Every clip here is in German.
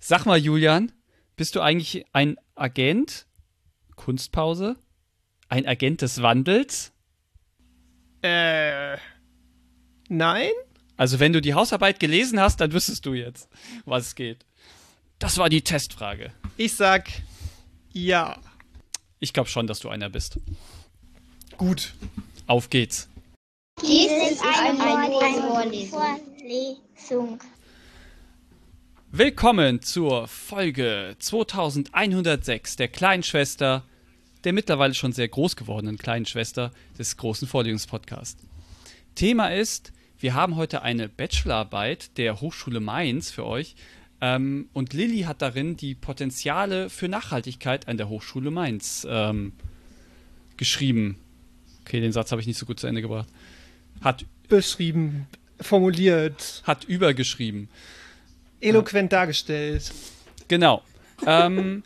Sag mal, Julian, bist du eigentlich ein Agent? Kunstpause? Ein Agent des Wandels? Äh. Nein? Also, wenn du die Hausarbeit gelesen hast, dann wüsstest du jetzt, was es geht. Das war die Testfrage. Ich sag ja. Ich glaube schon, dass du einer bist. Gut. Auf geht's. Dies ist eine, eine Vorlesung. Willkommen zur Folge 2106 der kleinen Schwester, der mittlerweile schon sehr groß gewordenen kleinen Schwester des großen Vorlesungspodcasts. Thema ist, wir haben heute eine Bachelorarbeit der Hochschule Mainz für euch ähm, und Lilly hat darin die Potenziale für Nachhaltigkeit an der Hochschule Mainz ähm, geschrieben. Okay, den Satz habe ich nicht so gut zu Ende gebracht. Hat Beschrieben, formuliert, hat übergeschrieben. Eloquent dargestellt. Genau. Ähm,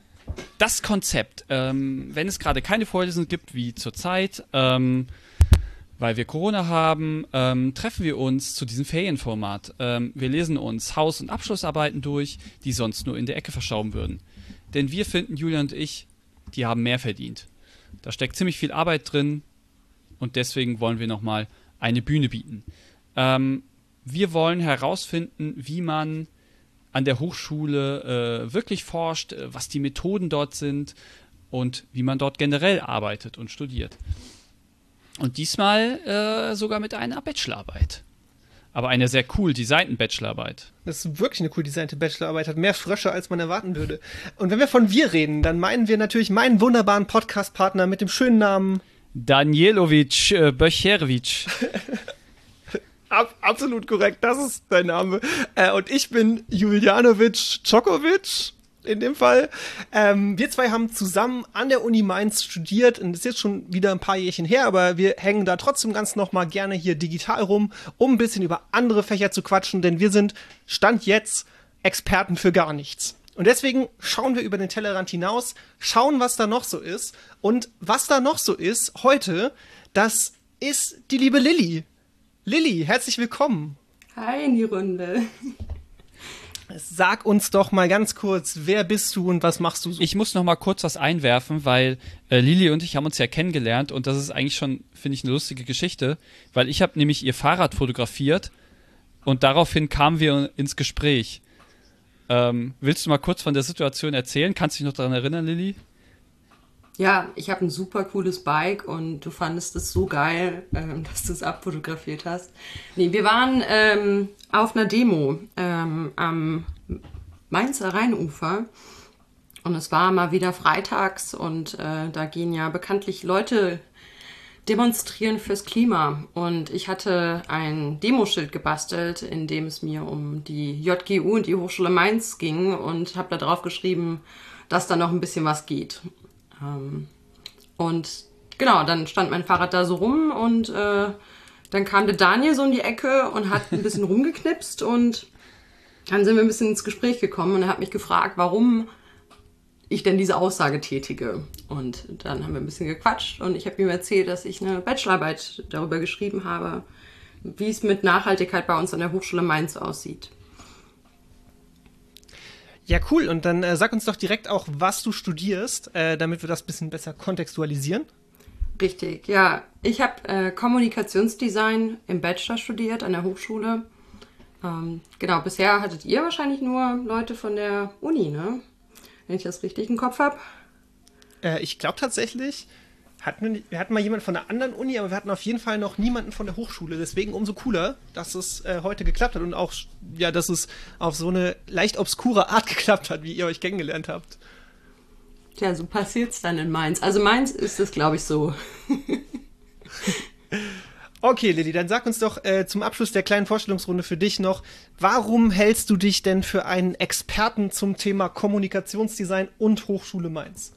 das Konzept, ähm, wenn es gerade keine Vorlesungen gibt, wie zurzeit, ähm, weil wir Corona haben, ähm, treffen wir uns zu diesem Ferienformat. Ähm, wir lesen uns Haus- und Abschlussarbeiten durch, die sonst nur in der Ecke verschauben würden. Denn wir finden, Julian und ich, die haben mehr verdient. Da steckt ziemlich viel Arbeit drin und deswegen wollen wir nochmal eine Bühne bieten. Ähm, wir wollen herausfinden, wie man an der Hochschule äh, wirklich forscht, äh, was die Methoden dort sind und wie man dort generell arbeitet und studiert. Und diesmal äh, sogar mit einer Bachelorarbeit. Aber einer sehr cool designten Bachelorarbeit. Das ist wirklich eine cool designte Bachelorarbeit, hat mehr Frösche, als man erwarten würde. Und wenn wir von wir reden, dann meinen wir natürlich meinen wunderbaren Podcast-Partner mit dem schönen Namen. Danielovic äh, Böcherowitsch. Ab, absolut korrekt, das ist dein Name. Äh, und ich bin Julianovic Djokovic in dem Fall. Ähm, wir zwei haben zusammen an der Uni Mainz studiert und das ist jetzt schon wieder ein paar Jährchen her, aber wir hängen da trotzdem ganz noch mal gerne hier digital rum, um ein bisschen über andere Fächer zu quatschen, denn wir sind Stand jetzt Experten für gar nichts. Und deswegen schauen wir über den Tellerrand hinaus, schauen, was da noch so ist. Und was da noch so ist heute, das ist die liebe Lilly. Lilly, herzlich willkommen. Hi in die Runde. Sag uns doch mal ganz kurz, wer bist du und was machst du so? Ich muss noch mal kurz was einwerfen, weil äh, Lili und ich haben uns ja kennengelernt und das ist eigentlich schon, finde ich, eine lustige Geschichte, weil ich habe nämlich ihr Fahrrad fotografiert und daraufhin kamen wir ins Gespräch. Ähm, willst du mal kurz von der Situation erzählen? Kannst du dich noch daran erinnern, Lilly? Ja, ich habe ein super cooles Bike und du fandest es so geil, ähm, dass du es abfotografiert hast. Nee, wir waren ähm, auf einer Demo ähm, am Mainzer Rheinufer und es war mal wieder freitags und äh, da gehen ja bekanntlich Leute demonstrieren fürs Klima. Und ich hatte ein Demoschild gebastelt, in dem es mir um die JGU und die Hochschule Mainz ging und habe da drauf geschrieben, dass da noch ein bisschen was geht. Ähm, und genau, dann stand mein Fahrrad da so rum und äh, dann kam der Daniel so in die Ecke und hat ein bisschen rumgeknipst und dann sind wir ein bisschen ins Gespräch gekommen und er hat mich gefragt, warum ich denn diese Aussage tätige. Und dann haben wir ein bisschen gequatscht und ich habe ihm erzählt, dass ich eine Bachelorarbeit darüber geschrieben habe, wie es mit Nachhaltigkeit bei uns an der Hochschule Mainz aussieht. Ja, cool. Und dann äh, sag uns doch direkt auch, was du studierst, äh, damit wir das ein bisschen besser kontextualisieren. Richtig, ja. Ich habe äh, Kommunikationsdesign im Bachelor studiert an der Hochschule. Ähm, genau, bisher hattet ihr wahrscheinlich nur Leute von der Uni, ne? Wenn ich das richtig im Kopf habe. Äh, ich glaube tatsächlich, hatten wir, hatten mal jemanden von einer anderen Uni, aber wir hatten auf jeden Fall noch niemanden von der Hochschule. Deswegen umso cooler, dass es äh, heute geklappt hat und auch, ja, dass es auf so eine leicht obskure Art geklappt hat, wie ihr euch kennengelernt habt. Tja, so passiert's dann in Mainz. Also Mainz ist es, glaube ich, so. Okay, Lilly, dann sag uns doch äh, zum Abschluss der kleinen Vorstellungsrunde für dich noch, warum hältst du dich denn für einen Experten zum Thema Kommunikationsdesign und Hochschule Mainz?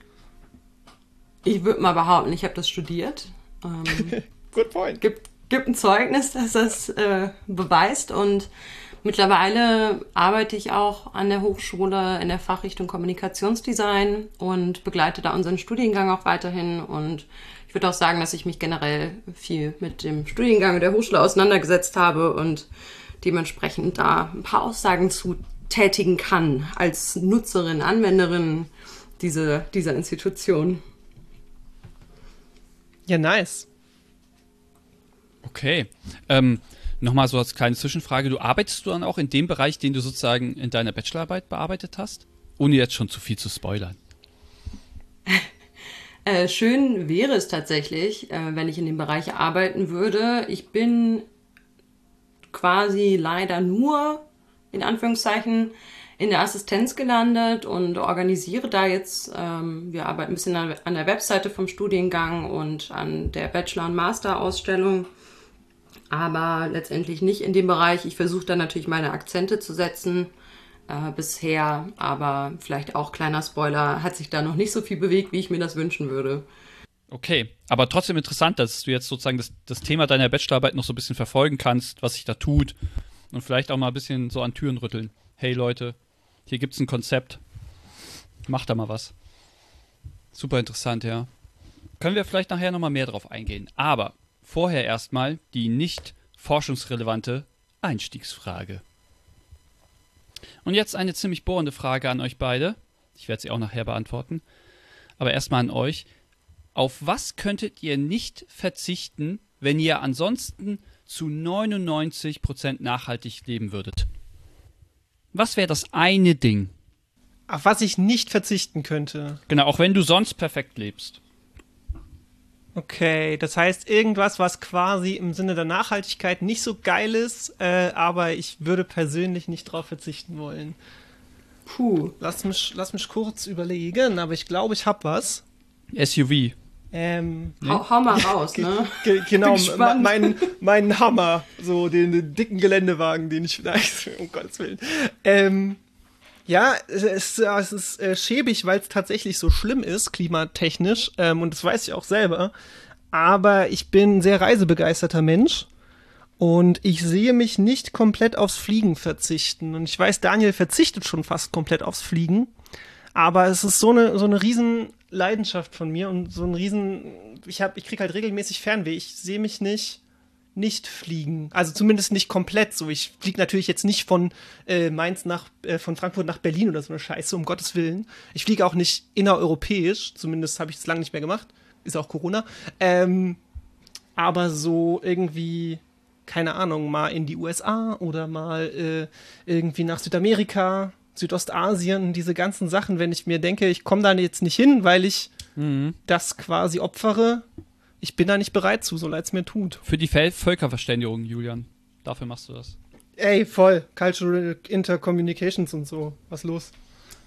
Ich würde mal behaupten, ich habe das studiert. Ähm, Good point. gibt, gibt ein Zeugnis, dass das äh, beweist und mittlerweile arbeite ich auch an der Hochschule in der Fachrichtung Kommunikationsdesign und begleite da unseren Studiengang auch weiterhin und ich würde auch sagen, dass ich mich generell viel mit dem Studiengang der Hochschule auseinandergesetzt habe und dementsprechend da ein paar Aussagen zu tätigen kann als Nutzerin, Anwenderin diese, dieser Institution. Ja, nice. Okay. Ähm, Nochmal so als kleine Zwischenfrage. Du arbeitest du dann auch in dem Bereich, den du sozusagen in deiner Bachelorarbeit bearbeitet hast? Ohne jetzt schon zu viel zu spoilern. Äh, schön wäre es tatsächlich, äh, wenn ich in dem Bereich arbeiten würde. Ich bin quasi leider nur, in Anführungszeichen, in der Assistenz gelandet und organisiere da jetzt, ähm, wir arbeiten ein bisschen an, der Webseite vom Studiengang und an der Bachelor- und Master-Ausstellung, aber letztendlich nicht in dem Bereich. Ich versuche da natürlich meine Akzente zu setzen äh, bisher, aber vielleicht auch kleiner Spoiler, hat sich da noch nicht so viel bewegt, wie ich mir das wünschen würde. Okay, aber trotzdem interessant, dass du jetzt sozusagen das, das Thema deiner Bachelorarbeit noch so ein bisschen verfolgen kannst, was sich da tut und vielleicht auch mal ein bisschen so an Türen rütteln. Hey Leute, hier gibt es ein Konzept. Macht da mal was. Super interessant, ja. Können wir vielleicht nachher nochmal mehr drauf eingehen. Aber vorher erstmal die nicht forschungsrelevante Einstiegsfrage. Und jetzt eine ziemlich bohrende Frage an euch beide. Ich werde sie auch nachher beantworten. Aber erstmal an euch. Auf was könntet ihr nicht verzichten, wenn ihr ansonsten zu 99% nachhaltig leben würdet? Was wäre das eine Ding? Auf was ich nicht verzichten könnte. Genau, auch wenn du sonst perfekt lebst. Okay, das heißt irgendwas, was quasi im Sinne der Nachhaltigkeit nicht so geil ist, äh, aber ich würde persönlich nicht drauf verzichten wollen. Puh, lass mich, lass mich kurz überlegen, aber ich glaube, ich habe was. SUV. Ähm, hau, hau, mal raus, ne? Ge genau, mein, mein Hammer, so den, den, dicken Geländewagen, den ich vielleicht, um Gottes Willen. Ähm, ja, es, es ist äh, schäbig, weil es tatsächlich so schlimm ist, klimatechnisch, ähm, und das weiß ich auch selber. Aber ich bin ein sehr reisebegeisterter Mensch und ich sehe mich nicht komplett aufs Fliegen verzichten. Und ich weiß, Daniel verzichtet schon fast komplett aufs Fliegen. Aber es ist so eine, so eine riesen Leidenschaft von mir und so ein riesen, ich hab, ich krieg halt regelmäßig Fernweh. Ich sehe mich nicht nicht fliegen. Also zumindest nicht komplett so. Ich fliege natürlich jetzt nicht von äh, Mainz nach, äh, von Frankfurt nach Berlin oder so eine Scheiße, um Gottes Willen. Ich fliege auch nicht innereuropäisch, zumindest habe ich es lange nicht mehr gemacht. Ist auch Corona. Ähm, aber so irgendwie, keine Ahnung, mal in die USA oder mal äh, irgendwie nach Südamerika, Südostasien, diese ganzen Sachen, wenn ich mir denke, ich komme da jetzt nicht hin, weil ich mhm. das quasi opfere, ich bin da nicht bereit zu, so leid es mir tut. Für die Völkerverständigung, Julian. Dafür machst du das. Ey, voll. Cultural Intercommunications und so. Was los?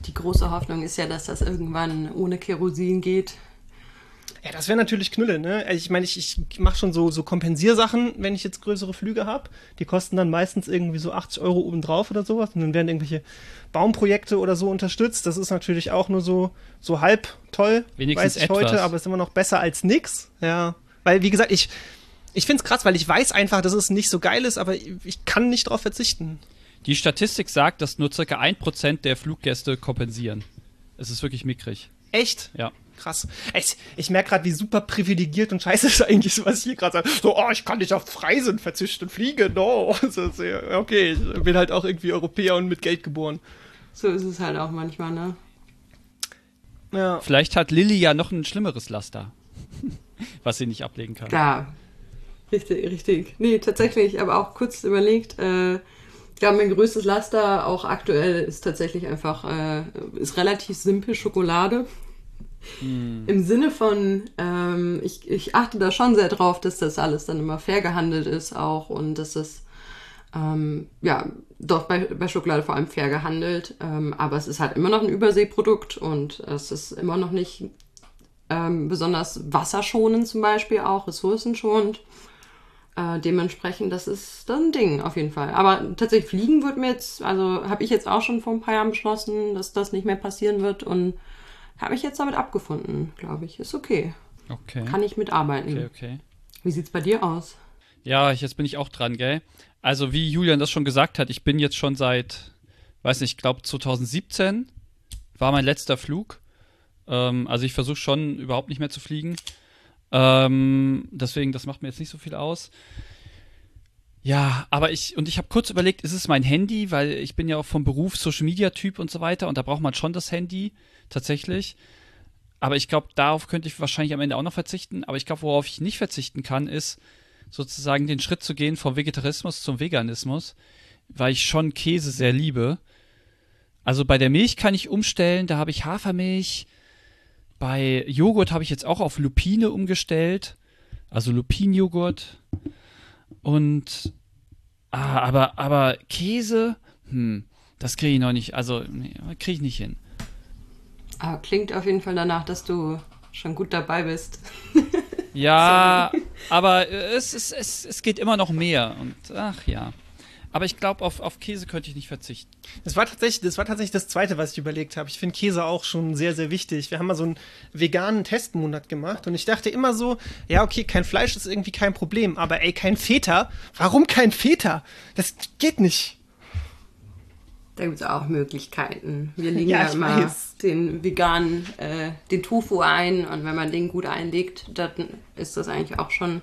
Die große Hoffnung ist ja, dass das irgendwann ohne Kerosin geht. Ja, das wäre natürlich Knülle, ne? Also ich meine, ich, ich mache schon so, so Kompensiersachen, wenn ich jetzt größere Flüge habe. Die kosten dann meistens irgendwie so 80 Euro obendrauf oder sowas. Und dann werden irgendwelche Baumprojekte oder so unterstützt. Das ist natürlich auch nur so, so halb toll, Wenigstens weiß ich etwas. heute, aber ist immer noch besser als nix. Ja. Weil, wie gesagt, ich, ich finde es krass, weil ich weiß einfach, dass es nicht so geil ist, aber ich, ich kann nicht darauf verzichten. Die Statistik sagt, dass nur circa 1% der Fluggäste kompensieren. Es ist wirklich mickrig. Echt? Ja. Krass. Ich, ich merke gerade, wie super privilegiert und scheiße ist eigentlich so, was ich hier gerade sage. So, oh, ich kann nicht auf Reisen verzichten, fliegen, no. okay, ich bin halt auch irgendwie Europäer und mit Geld geboren. So ist es halt auch manchmal, ne? Ja. Vielleicht hat Lilly ja noch ein schlimmeres Laster, was sie nicht ablegen kann. Klar. Richtig, richtig. Nee, tatsächlich, aber auch kurz überlegt, äh, ja, mein größtes Laster auch aktuell ist tatsächlich einfach, äh, ist relativ simpel Schokolade. Mm. Im Sinne von, ähm, ich, ich achte da schon sehr drauf, dass das alles dann immer fair gehandelt ist auch und dass das, ähm, ja, doch bei, bei Schokolade vor allem fair gehandelt, ähm, aber es ist halt immer noch ein Überseeprodukt und es ist immer noch nicht ähm, besonders wasserschonend zum Beispiel auch, ressourcenschonend. Äh, dementsprechend, das ist das ein Ding auf jeden Fall. Aber tatsächlich fliegen wird mir jetzt, also habe ich jetzt auch schon vor ein paar Jahren beschlossen, dass das nicht mehr passieren wird und habe ich jetzt damit abgefunden, glaube ich. Ist okay. Okay. Kann ich mitarbeiten. Okay, okay. Wie sieht's bei dir aus? Ja, jetzt bin ich auch dran, gell? Also, wie Julian das schon gesagt hat, ich bin jetzt schon seit, weiß nicht, ich glaube 2017 war mein letzter Flug. Ähm, also, ich versuche schon überhaupt nicht mehr zu fliegen. Ähm, deswegen, das macht mir jetzt nicht so viel aus. Ja, aber ich, und ich habe kurz überlegt, ist es mein Handy, weil ich bin ja auch vom Beruf Social Media Typ und so weiter und da braucht man schon das Handy, tatsächlich. Aber ich glaube, darauf könnte ich wahrscheinlich am Ende auch noch verzichten. Aber ich glaube, worauf ich nicht verzichten kann, ist sozusagen den Schritt zu gehen vom Vegetarismus zum Veganismus, weil ich schon Käse sehr liebe. Also bei der Milch kann ich umstellen, da habe ich Hafermilch. Bei Joghurt habe ich jetzt auch auf Lupine umgestellt. Also Lupinenjoghurt. Und ah, aber, aber Käse, hm, das kriege ich noch nicht. Also, nee, kriege ich nicht hin. Aber klingt auf jeden Fall danach, dass du schon gut dabei bist. Ja, aber es, es, es, es geht immer noch mehr. Und ach ja. Aber ich glaube, auf, auf Käse könnte ich nicht verzichten. Das war tatsächlich, das war tatsächlich das Zweite, was ich überlegt habe. Ich finde Käse auch schon sehr, sehr wichtig. Wir haben mal so einen veganen Testmonat gemacht und ich dachte immer so, ja, okay, kein Fleisch ist irgendwie kein Problem, aber ey, kein Feta? Warum kein Feta? Das geht nicht. Da gibt es auch Möglichkeiten. Wir legen Ja, ja, ich immer weiß. den veganen, äh, den Tofu ein und wenn man den gut einlegt, dann ist das eigentlich auch schon,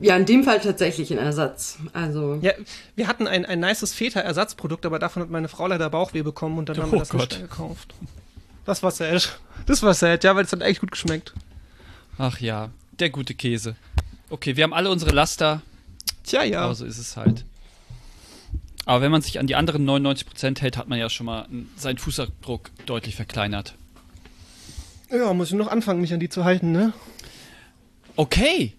ja, in dem Fall tatsächlich ein Ersatz. Also, Ja, wir hatten ein, ein nices Feta-Ersatzprodukt, aber davon hat meine Frau leider Bauchweh bekommen und dann haben wir Oh das Gott. nicht gekauft. Das war sad. Das war sad, ja, weil es hat echt gut geschmeckt. Ach ja, der gute Käse. Okay, wir haben alle unsere Laster, Tja, ja. aber so ist es halt. Aber wenn man sich an die anderen 99% hält, hat man ja schon mal seinen Fußabdruck deutlich verkleinert. Ja, muss ich noch anfangen, mich an die zu halten, ne? Okay.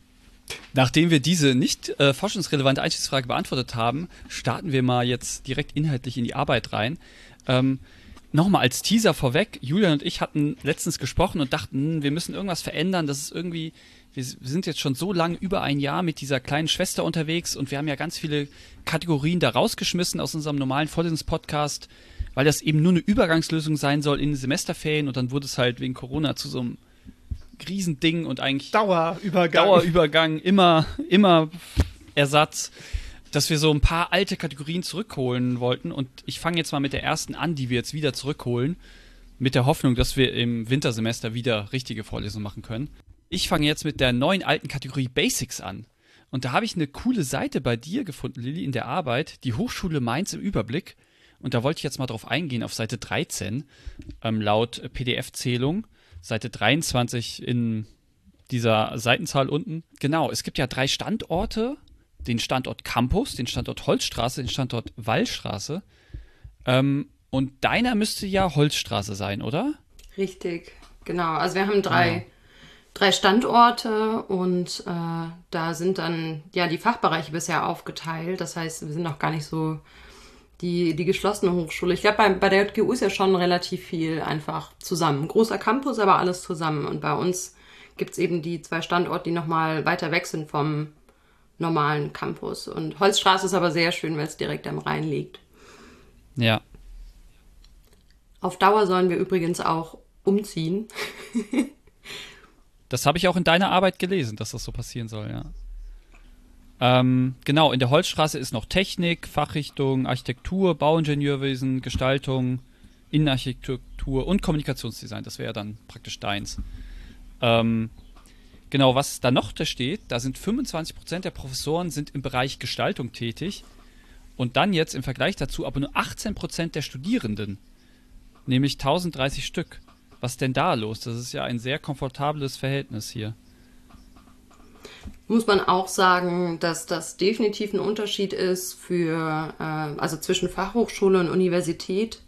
Nachdem wir diese nicht äh, forschungsrelevante Einstiegsfrage beantwortet haben, starten wir mal jetzt direkt inhaltlich in die Arbeit rein. Ähm, Nochmal als Teaser vorweg, Julian und ich hatten letztens gesprochen und dachten, hm, wir müssen irgendwas verändern. Das ist irgendwie, wir sind jetzt schon so lange, über ein Jahr mit dieser kleinen Schwester unterwegs und wir haben ja ganz viele Kategorien da rausgeschmissen aus unserem normalen Vorlesungspodcast, weil das eben nur eine Übergangslösung sein soll in den Semesterferien und dann wurde es halt wegen Corona zu so einem Riesending und eigentlich Dauerübergang. Dauerübergang, immer, immer Ersatz, dass wir so ein paar alte Kategorien zurückholen wollten. Und ich fange jetzt mal mit der ersten an, die wir jetzt wieder zurückholen, mit der Hoffnung, dass wir im Wintersemester wieder richtige Vorlesungen machen können. Ich fange jetzt mit der neuen alten Kategorie Basics an. Und da habe ich eine coole Seite bei dir gefunden, Lilly, in der Arbeit, die Hochschule Mainz im Überblick. Und da wollte ich jetzt mal drauf eingehen, auf Seite 13, ähm, laut PDF-Zählung, Seite 23 in dieser Seitenzahl unten. Genau, es gibt ja drei Standorte. Den Standort Campus, den Standort Holzstraße, den Standort Wallstraße. Ähm, und deiner müsste ja Holzstraße sein, oder? richtig, genau. Also wir haben drei, drei Standorte und äh, da sind dann ja die Fachbereiche bisher aufgeteilt. Das heißt, wir sind noch gar nicht so die, die geschlossene Hochschule. Ich glaube, bei, bei der JGU ist ja schon relativ viel einfach zusammen. Großer Campus, aber alles zusammen. Und bei uns gibt es eben die zwei Standorte, die nochmal weiter weg sind vom normalen Campus. Und Holzstraße ist aber sehr schön, weil es direkt am Rhein liegt. Ja. Auf Dauer sollen wir übrigens auch umziehen. Das habe ich auch in deiner Arbeit gelesen, dass das so passieren soll, ja. Ähm, genau, in der Holzstraße ist noch Technik, Fachrichtung, Architektur, Bauingenieurwesen, Gestaltung, Innenarchitektur und Kommunikationsdesign. Das wäre dann praktisch deins. Ähm, genau, was da noch da steht, da sind 25% der Professoren sind im Bereich Gestaltung tätig und dann jetzt im Vergleich dazu aber nur 18% der Studierenden, nämlich 1030 Stück. Was ist denn da los? Das ist ja ein sehr komfortables Verhältnis hier. Muss man auch sagen, dass das definitiv ein Unterschied ist für, äh, also zwischen Fachhochschule und Universität.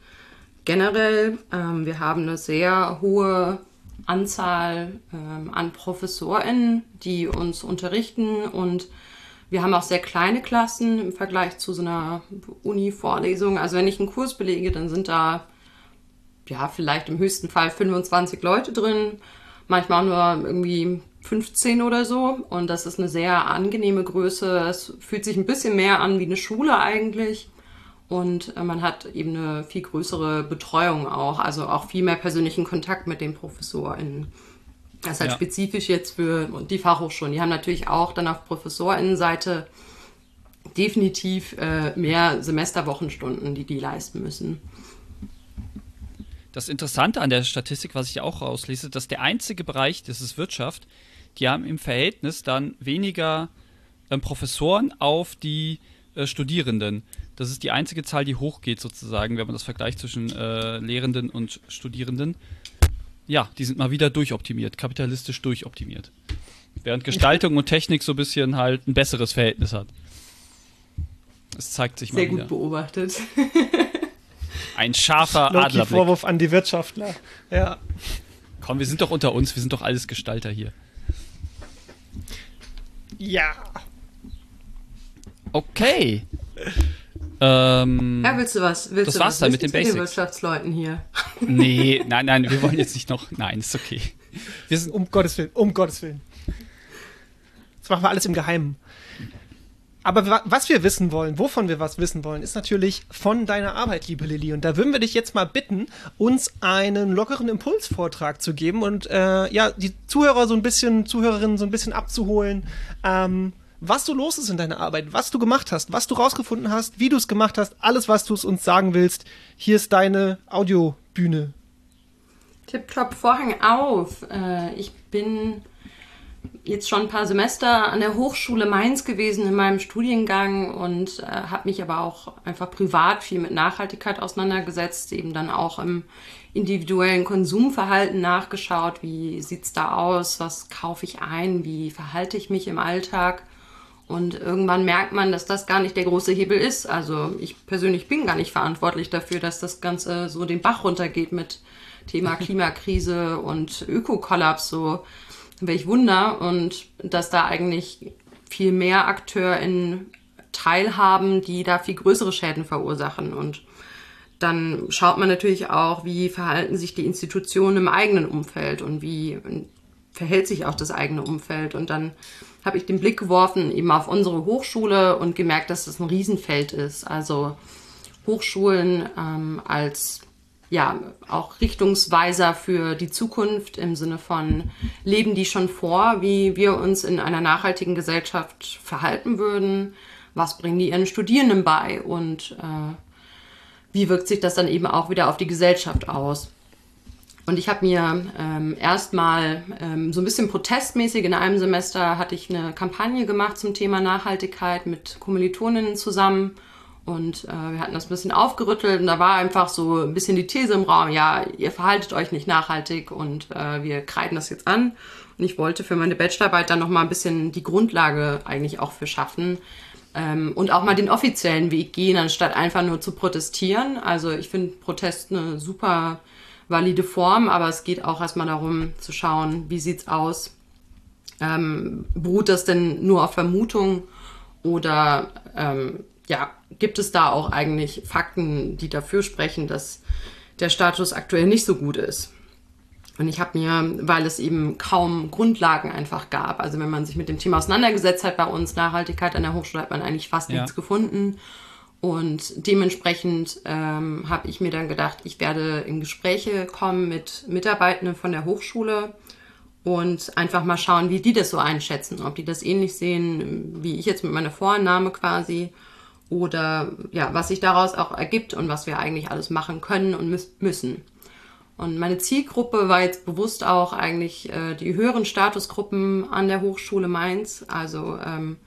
Generell, ähm, wir haben eine sehr hohe Anzahl ähm, an ProfessorInnen, die uns unterrichten und wir haben auch sehr kleine Klassen im Vergleich zu so einer Uni-Vorlesung. Also wenn ich einen Kurs belege, dann sind da ja, vielleicht im höchsten Fall 25 Leute drin, manchmal nur irgendwie 15 oder so. Und das ist eine sehr angenehme Größe. Es fühlt sich ein bisschen mehr an wie eine Schule eigentlich. Und äh, man hat eben eine viel größere Betreuung auch, also auch viel mehr persönlichen Kontakt mit den ProfessorInnen. Das ist halt Ja. spezifisch jetzt für die Fachhochschulen. Die haben natürlich auch dann auf ProfessorInnenseite definitiv äh, mehr Semesterwochenstunden, die die leisten müssen. Das Interessante an der Statistik, was ich auch rauslese, dass der einzige Bereich, das ist Wirtschaft, die haben im Verhältnis dann weniger ähm, Professoren auf die äh, Studierenden. Das ist die einzige Zahl, die hochgeht sozusagen, wenn man das vergleicht zwischen äh, Lehrenden und Studierenden. Ja, die sind mal wieder durchoptimiert, kapitalistisch durchoptimiert. Während Gestaltung und Technik so ein bisschen halt ein besseres Verhältnis hat. Es zeigt sich Sehr mal wieder. gut beobachtet. Ein scharfer Adlerblick. Vorwurf an die Wirtschaftler. Ja. Komm, wir sind doch unter uns, wir sind doch alles Gestalter hier. Ja. Okay. ähm, Ja, willst du was? Willst Das du war's was dann mit den Basics. Wirtschaftsleuten hier. nee, nein, nein, wir wollen jetzt nicht noch. Nein, ist okay. Wir sind, Um Gottes Willen, um Gottes Willen. Das machen wir alles im Geheimen. Aber wa- was wir wissen wollen, wovon wir was wissen wollen, ist natürlich von deiner Arbeit, liebe Lilly. Und da würden wir dich jetzt mal bitten, uns einen lockeren Impulsvortrag zu geben und äh, ja, die Zuhörer so ein bisschen, Zuhörerinnen so ein bisschen abzuholen, ähm, was so los ist in deiner Arbeit, was du gemacht hast, was du rausgefunden hast, wie du es gemacht hast, alles, was du es uns sagen willst. Hier ist deine Audiobühne. Tipptopp, Vorhang auf. Äh, ich bin jetzt schon ein paar Semester an der Hochschule Mainz gewesen in meinem Studiengang und äh, habe mich aber auch einfach privat viel mit Nachhaltigkeit auseinandergesetzt, eben dann auch im individuellen Konsumverhalten nachgeschaut, wie sieht's da aus, was kaufe ich ein, wie verhalte ich mich im Alltag. Und irgendwann merkt man, dass das gar nicht der große Hebel ist. Also ich persönlich bin gar nicht verantwortlich dafür, dass das Ganze so den Bach runtergeht mit Thema Klimakrise und Ökokollaps. So welch Wunder. Und dass da eigentlich viel mehr AkteurInnen teilhaben, die da viel größere Schäden verursachen. Und dann schaut man natürlich auch, wie verhalten sich die Institutionen im eigenen Umfeld und wie verhält sich auch das eigene Umfeld. Und dann habe ich den Blick geworfen eben auf unsere Hochschule und gemerkt, dass das ein Riesenfeld ist. Also Hochschulen ähm, als ja auch Richtungsweiser für die Zukunft im Sinne von leben die schon vor, wie wir uns in einer nachhaltigen Gesellschaft verhalten würden, was bringen die ihren Studierenden bei und äh, wie wirkt sich das dann eben auch wieder auf die Gesellschaft aus. Und ich habe mir ähm, erstmal ähm, so ein bisschen protestmäßig in einem Semester hatte ich eine Kampagne gemacht zum Thema Nachhaltigkeit mit Kommilitoninnen zusammen. Und äh, wir hatten das ein bisschen aufgerüttelt und da war einfach so ein bisschen die These im Raum, ja, ihr verhaltet euch nicht nachhaltig und äh, wir kreiden das jetzt an. Und ich wollte für meine Bachelorarbeit dann nochmal ein bisschen die Grundlage eigentlich auch für schaffen, ähm, und auch mal den offiziellen Weg gehen, anstatt einfach nur zu protestieren. Also ich finde Protest eine super valide Form, aber es geht auch erstmal darum zu schauen, wie sieht's aus? Ähm, beruht das denn nur auf Vermutung oder ähm, ja, gibt es da auch eigentlich Fakten, die dafür sprechen, dass der Status aktuell nicht so gut ist? Und ich habe mir, weil es eben kaum Grundlagen einfach gab, also wenn man sich mit dem Thema auseinandergesetzt hat bei uns, Nachhaltigkeit an der Hochschule, hat man eigentlich fast Ja. nichts gefunden. Und dementsprechend ähm, habe ich mir dann gedacht, ich werde in Gespräche kommen mit Mitarbeitenden von der Hochschule und einfach mal schauen, wie die das so einschätzen, ob die das ähnlich sehen, wie ich jetzt mit meiner Vorannahme quasi oder ja, was sich daraus auch ergibt und was wir eigentlich alles machen können und müssen. Und meine Zielgruppe war jetzt bewusst auch eigentlich äh, die höheren Statusgruppen an der Hochschule Mainz, also ähm,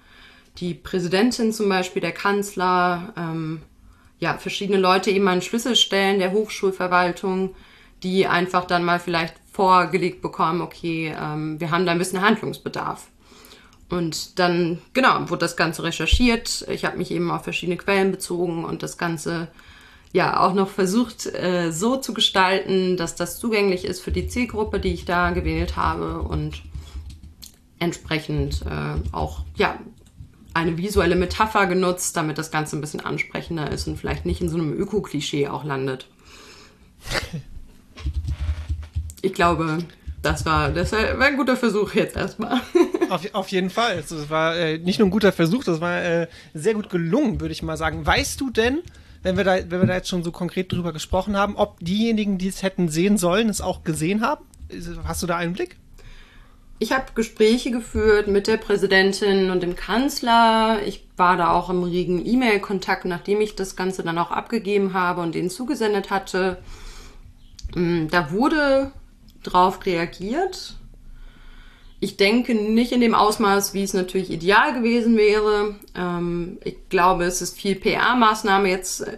die Präsidentin zum Beispiel, der Kanzler, ähm, ja, verschiedene Leute eben an Schlüsselstellen der Hochschulverwaltung, die einfach dann mal vielleicht vorgelegt bekommen, okay, ähm, wir haben da ein bisschen Handlungsbedarf. Und dann, genau, wurde das Ganze recherchiert. Ich habe mich eben auf verschiedene Quellen bezogen und das Ganze ja auch noch versucht äh, so zu gestalten, dass das zugänglich ist für die Zielgruppe, die ich da gewählt habe und entsprechend äh, auch ja eine visuelle Metapher genutzt, damit das Ganze ein bisschen ansprechender ist und vielleicht nicht in so einem Öko-Klischee auch landet. Ich glaube, das war, das war ein guter Versuch jetzt erstmal. Auf, auf jeden Fall. Es war äh, nicht nur ein guter Versuch, das war äh, sehr gut gelungen, würde ich mal sagen. Weißt du denn, wenn wir, da, wenn wir da jetzt schon so konkret drüber gesprochen haben, ob diejenigen, die es hätten sehen sollen, es auch gesehen haben? Hast du da einen Blick? Ich habe Gespräche geführt mit der Präsidentin und dem Kanzler. Ich war da auch im regen E-Mail-Kontakt, nachdem ich das Ganze dann auch abgegeben habe und denen zugesendet hatte. Mm, Da wurde drauf reagiert. ich denke nicht in dem Ausmaß, wie es natürlich ideal gewesen wäre. Ähm, ich glaube, es ist viel PR-Maßnahme jetzt äh,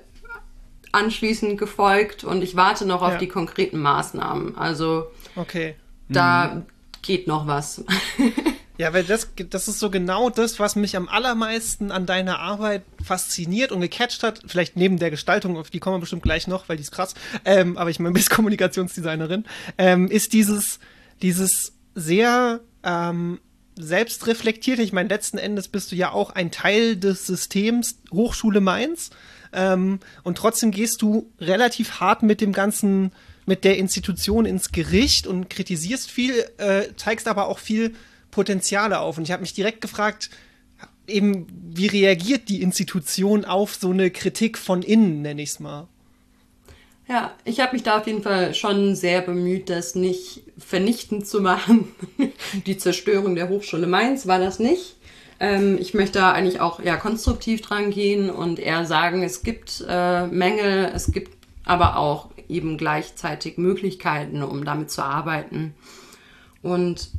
anschließend gefolgt und ich warte noch auf Ja. die konkreten Maßnahmen. Also Okay. da geht noch was. Ja, weil das, das ist so genau das, was mich am allermeisten an deiner Arbeit fasziniert und gecatcht hat. Vielleicht neben der Gestaltung, auf die kommen wir bestimmt gleich noch, weil die ist krass. Ähm, aber ich meine, bist Kommunikationsdesignerin. Ähm, ist dieses, dieses sehr ähm, selbstreflektierte, ich meine, letzten Endes bist du ja auch ein Teil des Systems Hochschule Mainz. Ähm, und trotzdem gehst du relativ hart mit dem ganzen, mit der Institution ins Gericht und kritisierst viel, äh, zeigst aber auch viel Potenziale auf. Und ich habe mich direkt gefragt, eben, wie reagiert die Institution auf so eine Kritik von innen, nenne ich es mal. Ja, ich habe mich da auf jeden Fall schon sehr bemüht, das nicht vernichtend zu machen. Die Zerstörung der Hochschule Mainz war das nicht. Ähm, ich möchte da eigentlich auch eher konstruktiv dran gehen und eher sagen, es gibt äh, Mängel, es gibt aber auch eben gleichzeitig Möglichkeiten, um damit zu arbeiten. Und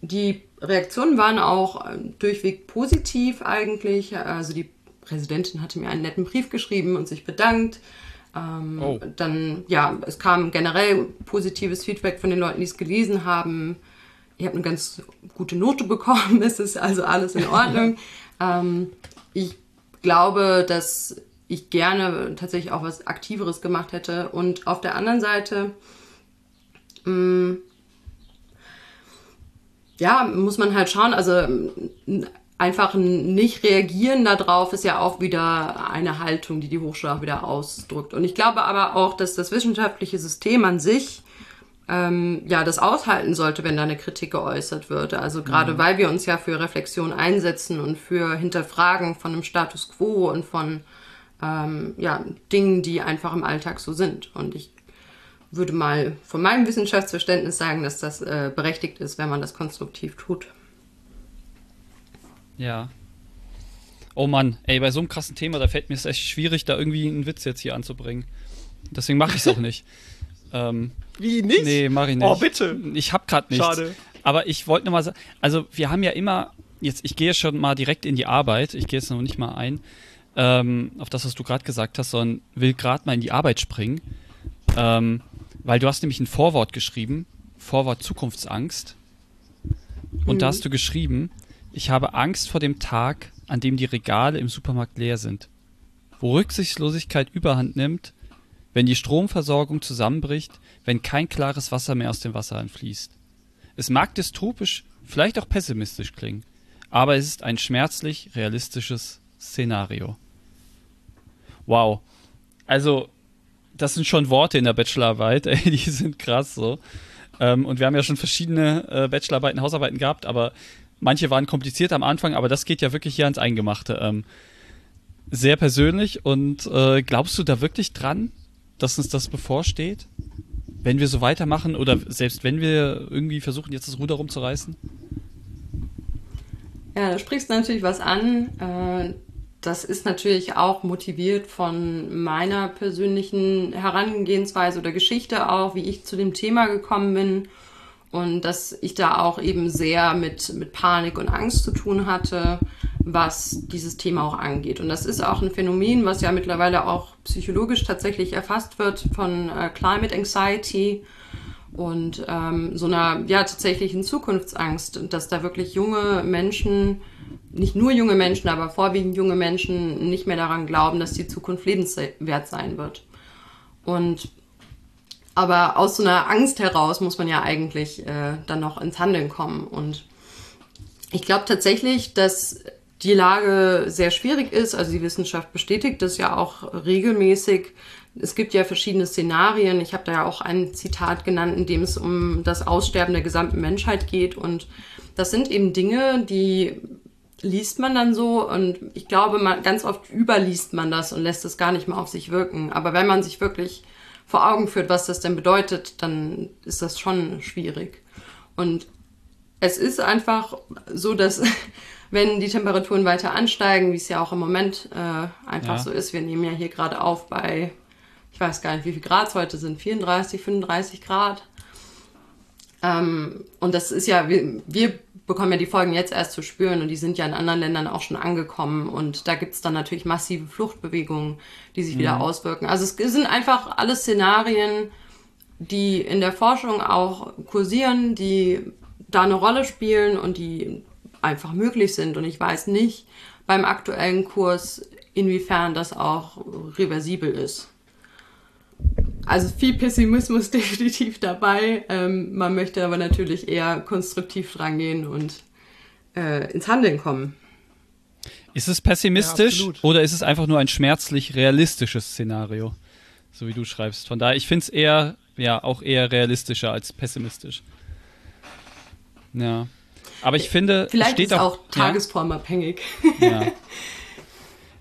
die Reaktionen waren auch äh, durchweg positiv eigentlich. Also die Präsidentin hatte mir einen netten Brief geschrieben und sich bedankt. Ähm, Oh. Dann, ja, es kam generell positives Feedback von den Leuten, die es gelesen haben. Ich habe eine ganz gute Note bekommen, es ist also alles in Ordnung. ähm, ich glaube, dass ich gerne tatsächlich auch was Aktiveres gemacht hätte. Und auf der anderen Seite, mh, ja, muss man halt schauen, also m, einfach ein nicht reagieren darauf ist ja auch wieder eine Haltung, die die Hochschule auch wieder ausdrückt. Und ich glaube aber auch, dass das wissenschaftliche System an sich ähm, ja das aushalten sollte, wenn da eine Kritik geäußert wird. Also gerade weil wir uns ja für Reflexion einsetzen und für Hinterfragen von einem Status quo und von ähm, ja, Dingen, die einfach im Alltag so sind. Und ich würde mal von meinem Wissenschaftsverständnis sagen, dass das äh, berechtigt ist, wenn man das konstruktiv tut. Ja. Oh Mann, ey, bei so einem krassen Thema, da fällt mir es echt schwierig, da irgendwie einen Witz jetzt hier anzubringen. Deswegen mache ich es auch nicht. ähm, Wie nicht? nee, mach ich nicht. Oh, bitte. Ich habe gerade nichts. Schade. Aber ich wollte noch mal sagen, also wir haben ja immer, jetzt, ich gehe schon mal direkt in die Arbeit, ich gehe jetzt noch nicht mal ein, ähm, auf das, was du gerade gesagt hast, sondern will gerade mal in die Arbeit springen. Ähm, weil du hast nämlich ein Vorwort geschrieben, Vorwort Zukunftsangst. Und da hast du geschrieben, ich habe Angst vor dem Tag, an dem die Regale im Supermarkt leer sind. Wo Rücksichtslosigkeit überhand nimmt, wenn die Stromversorgung zusammenbricht, wenn kein klares Wasser mehr aus dem Wasserhahn fließt. Es mag dystopisch, vielleicht auch pessimistisch klingen, aber es ist ein schmerzlich realistisches Szenario. Wow. Also, das sind schon Worte in der Bachelorarbeit, ey, die sind krass so. Ähm, und wir haben ja schon verschiedene äh, Bachelorarbeiten, Hausarbeiten gehabt, aber manche waren kompliziert am Anfang, aber das geht ja wirklich hier ans Eingemachte. Ähm, sehr persönlich und äh, glaubst du da wirklich dran, dass uns das bevorsteht? Wenn wir so weitermachen oder selbst wenn wir irgendwie versuchen, jetzt das Ruder rumzureißen? Ja, da sprichst du natürlich was an. Äh, Das ist natürlich auch motiviert von meiner persönlichen Herangehensweise oder Geschichte auch, wie ich zu dem Thema gekommen bin. Und dass ich da auch eben sehr mit, mit Panik und Angst zu tun hatte, was dieses Thema auch angeht. Und das ist auch ein Phänomen, was ja mittlerweile auch psychologisch tatsächlich erfasst wird von äh, Climate Anxiety und ähm, so einer ja tatsächlichen Zukunftsangst, und dass da wirklich junge Menschen, nicht nur junge Menschen, aber vorwiegend junge Menschen nicht mehr daran glauben, dass die Zukunft lebenswert sein wird. Und aber aus so einer Angst heraus muss man ja eigentlich äh, dann noch ins Handeln kommen. Und ich glaube tatsächlich, dass die Lage sehr schwierig ist. Also die Wissenschaft bestätigt das ja auch regelmäßig. Es gibt ja verschiedene Szenarien. Ich habe da ja auch ein Zitat genannt, in dem es um das Aussterben der gesamten Menschheit geht. Und das sind eben Dinge, die liest man dann so und ich glaube, man, ganz oft überliest man das und lässt es gar nicht mehr auf sich wirken. Aber wenn man sich wirklich vor Augen führt, was das denn bedeutet, dann ist das schon schwierig. Und es ist einfach so, dass wenn die Temperaturen weiter ansteigen, wie es ja auch im Moment äh, einfach Ja. so ist, wir nehmen ja hier gerade auf bei, ich weiß gar nicht, wie viel Grad es heute sind, 34, 35 Grad. Ähm, und das ist ja, wir, wir bekommen ja die Folgen jetzt erst zu spüren und die sind ja in anderen Ländern auch schon angekommen. Und da gibt's dann natürlich massive Fluchtbewegungen, die sich mhm. wieder auswirken. Also es sind einfach alle Szenarien, die in der Forschung auch kursieren, die da eine Rolle spielen und die einfach möglich sind. Und ich weiß nicht beim aktuellen Kurs, inwiefern das auch reversibel ist. Also viel Pessimismus definitiv dabei. Ähm, man möchte aber natürlich eher konstruktiv drangehen und äh, ins Handeln kommen. Ist es pessimistisch ja, oder ist es einfach nur ein schmerzlich realistisches Szenario? So wie du schreibst. Von daher, ich finde es eher, ja, auch eher realistischer als pessimistisch. Ja. Aber ich finde, vielleicht steht ist es auch, auch tagesformabhängig. Ja.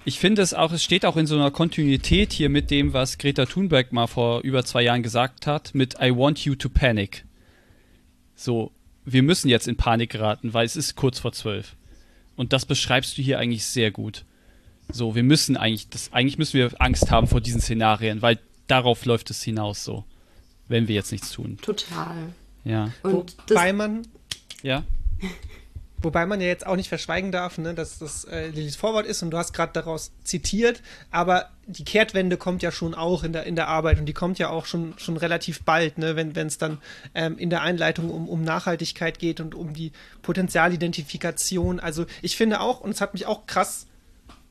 Ich finde es auch, es steht auch in so einer Kontinuität hier mit dem, was Greta Thunberg mal vor über zwei Jahren gesagt hat, mit I want you to panic. So, wir müssen jetzt in Panik geraten, weil es ist kurz vor zwölf. Und das beschreibst du hier eigentlich sehr gut. So, wir müssen eigentlich, das, eigentlich müssen wir Angst haben vor diesen Szenarien, weil darauf läuft es hinaus so, wenn wir jetzt nichts tun. Total. Ja. Und Wobei man ja. Wobei man ja jetzt auch nicht verschweigen darf, ne, dass das äh, Lillys Vorwort ist und du hast gerade daraus zitiert, aber die Kehrtwende kommt ja schon auch in der, in der Arbeit und die kommt ja auch schon, schon relativ bald, ne, wenn es dann ähm, in der Einleitung um, um Nachhaltigkeit geht und um die Potenzialidentifikation. Also ich finde auch, und es hat mich auch krass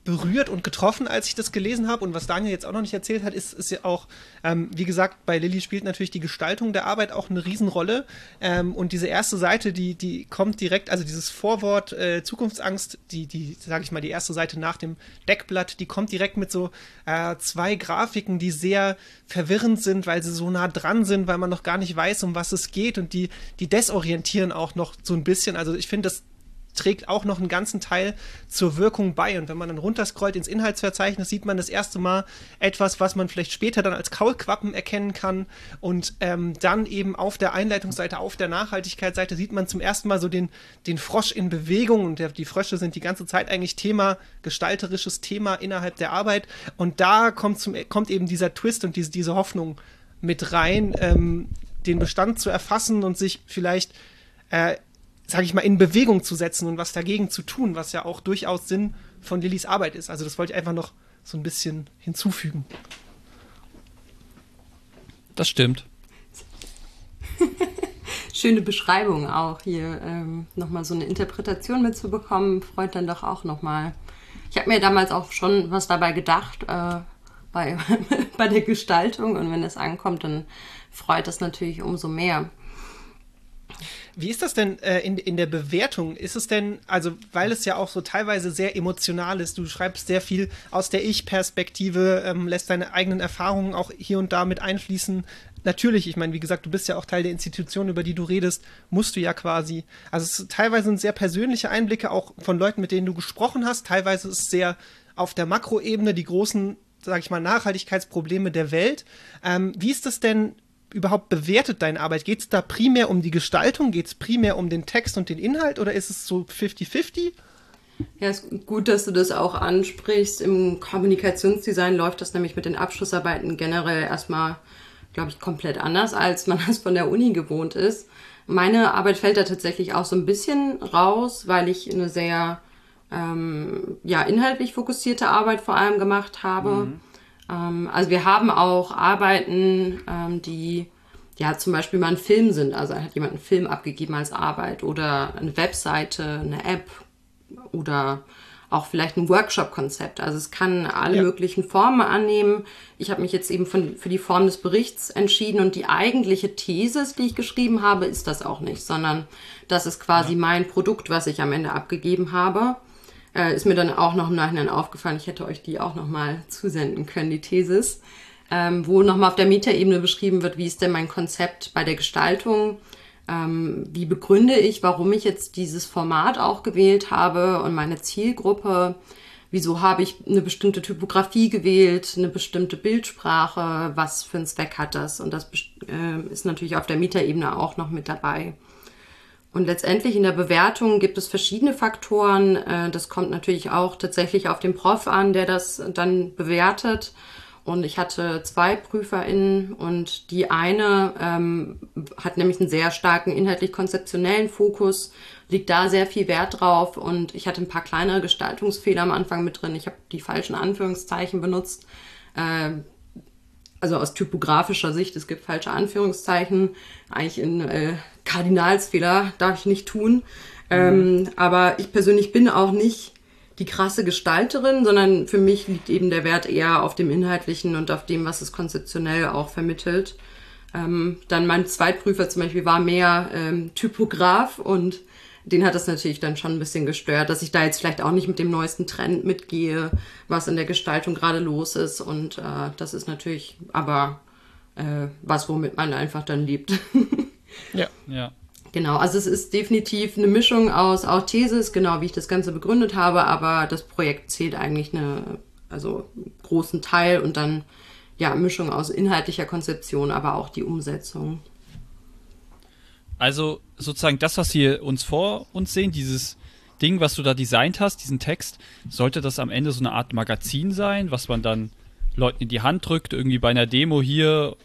berührt und getroffen, als ich das gelesen habe. Und was Daniel jetzt auch noch nicht erzählt hat, ist, ist ja auch, ähm, wie gesagt, bei Lilly spielt natürlich die Gestaltung der Arbeit auch eine Riesenrolle. Ähm, und diese erste Seite, die, die kommt direkt, also dieses Vorwort äh, Zukunftsangst, die, die, sage ich mal, die erste Seite nach dem Deckblatt, die kommt direkt mit so äh, zwei Grafiken, die sehr verwirrend sind, weil sie so nah dran sind, weil man noch gar nicht weiß, um was es geht. Und die, die desorientieren auch noch so ein bisschen. Also ich finde, das trägt auch noch einen ganzen Teil zur Wirkung bei. Und wenn man dann runterscrollt ins Inhaltsverzeichnis, sieht man das erste Mal etwas, was man vielleicht später dann als Kaulquappen erkennen kann. Und ähm, dann eben auf der Einleitungsseite, auf der Nachhaltigkeitsseite sieht man zum ersten Mal so den, den Frosch in Bewegung. Und der, die Frösche sind die ganze Zeit eigentlich Thema, gestalterisches Thema innerhalb der Arbeit. Und da kommt, zum, kommt eben dieser Twist und diese, diese Hoffnung mit rein, ähm, den Bestand zu erfassen und sich vielleicht äh, sage ich mal, in Bewegung zu setzen und was dagegen zu tun, was ja auch durchaus Sinn von Lillys Arbeit ist. Also das wollte ich einfach noch so ein bisschen hinzufügen. Das stimmt. Schöne Beschreibung auch hier. Ähm, nochmal so eine Interpretation mitzubekommen, freut dann doch auch nochmal. Ich habe mir damals auch schon was dabei gedacht äh, bei, bei der Gestaltung und wenn es ankommt, dann freut das natürlich umso mehr. Wie ist das denn äh, in, in der Bewertung? Ist es denn, also weil es ja auch so teilweise sehr emotional ist, du schreibst sehr viel aus der Ich-Perspektive, ähm, lässt deine eigenen Erfahrungen auch hier und da mit einfließen. Natürlich, ich meine, wie gesagt, du bist ja auch Teil der Institution, über die du redest, musst du ja quasi. Also es, teilweise sind sehr persönliche Einblicke auch von Leuten, mit denen du gesprochen hast. Teilweise ist es sehr auf der Makroebene die großen sage ich mal, Nachhaltigkeitsprobleme der Welt. Ähm, wie ist das denn überhaupt bewertet deine Arbeit? Geht es da primär um die Gestaltung? Geht es primär um den Text und den Inhalt oder ist es so 50-50? Ja, ist gut, dass du das auch ansprichst. Im Kommunikationsdesign läuft das nämlich mit den Abschlussarbeiten generell erstmal, glaube ich, komplett anders, als man das von der Uni gewohnt ist. Meine Arbeit fällt da tatsächlich auch so ein bisschen raus, weil ich eine sehr ähm, ja, inhaltlich fokussierte Arbeit vor allem gemacht habe. Mhm. Ähm, also wir haben auch Arbeiten, ähm, die ja zum Beispiel mal ein Film sind. Also hat jemand einen Film abgegeben als Arbeit oder eine Webseite, eine App oder auch vielleicht ein Workshop-Konzept. Also es kann alle ja. möglichen Formen annehmen. Ich habe mich jetzt eben von, für die Form des Berichts entschieden und die eigentliche Thesis, die ich geschrieben habe, ist das auch nicht, sondern das ist quasi ja. mein Produkt, was ich am Ende abgegeben habe. Äh, ist mir dann auch noch im Nachhinein aufgefallen, ich hätte euch die auch nochmal zusenden können, die Thesis, ähm, wo nochmal auf der Metaebene beschrieben wird, wie ist denn mein Konzept bei der Gestaltung, ähm, wie begründe ich, warum ich jetzt dieses Format auch gewählt habe und meine Zielgruppe, wieso habe ich eine bestimmte Typografie gewählt, eine bestimmte Bildsprache, was für einen Zweck hat das? Und das äh, ist natürlich auf der Metaebene auch noch mit dabei. Und letztendlich in der Bewertung gibt es verschiedene Faktoren. Äh, das kommt natürlich auch tatsächlich auf den Prof an, der das dann bewertet. Und ich hatte zwei PrüferInnen und die eine ähm, hat nämlich einen sehr starken inhaltlich-konzeptionellen Fokus, liegt da sehr viel Wert drauf und ich hatte ein paar kleine Gestaltungsfehler am Anfang mit drin. Ich habe die falschen Anführungszeichen benutzt. Äh, also aus typografischer Sicht, es gibt falsche Anführungszeichen. Eigentlich ein äh, Kardinalsfehler darf ich nicht tun. Ähm, aber ich persönlich bin auch nicht die krasse Gestalterin, sondern für mich liegt eben der Wert eher auf dem Inhaltlichen und auf dem, was es konzeptionell auch vermittelt. Ähm, dann mein Zweitprüfer zum Beispiel war mehr ähm, Typograf und den hat das natürlich dann schon ein bisschen gestört, dass ich da jetzt vielleicht auch nicht mit dem neuesten Trend mitgehe, was in der Gestaltung gerade los ist. Und äh, das ist natürlich aber äh, was, womit man einfach dann lebt. ja, ja. Genau, also es ist definitiv eine Mischung aus auch Thesis, genau wie ich das Ganze begründet habe, aber das Projekt zählt eigentlich eine, also einen großen Teil und dann ja, Mischung aus inhaltlicher Konzeption, aber auch die Umsetzung. Also sozusagen das, was wir uns vor uns sehen, dieses Ding, was du da designt hast, diesen Text, sollte das am Ende so eine Art Magazin sein, was man dann Leuten in die Hand drückt, irgendwie bei einer Demo hier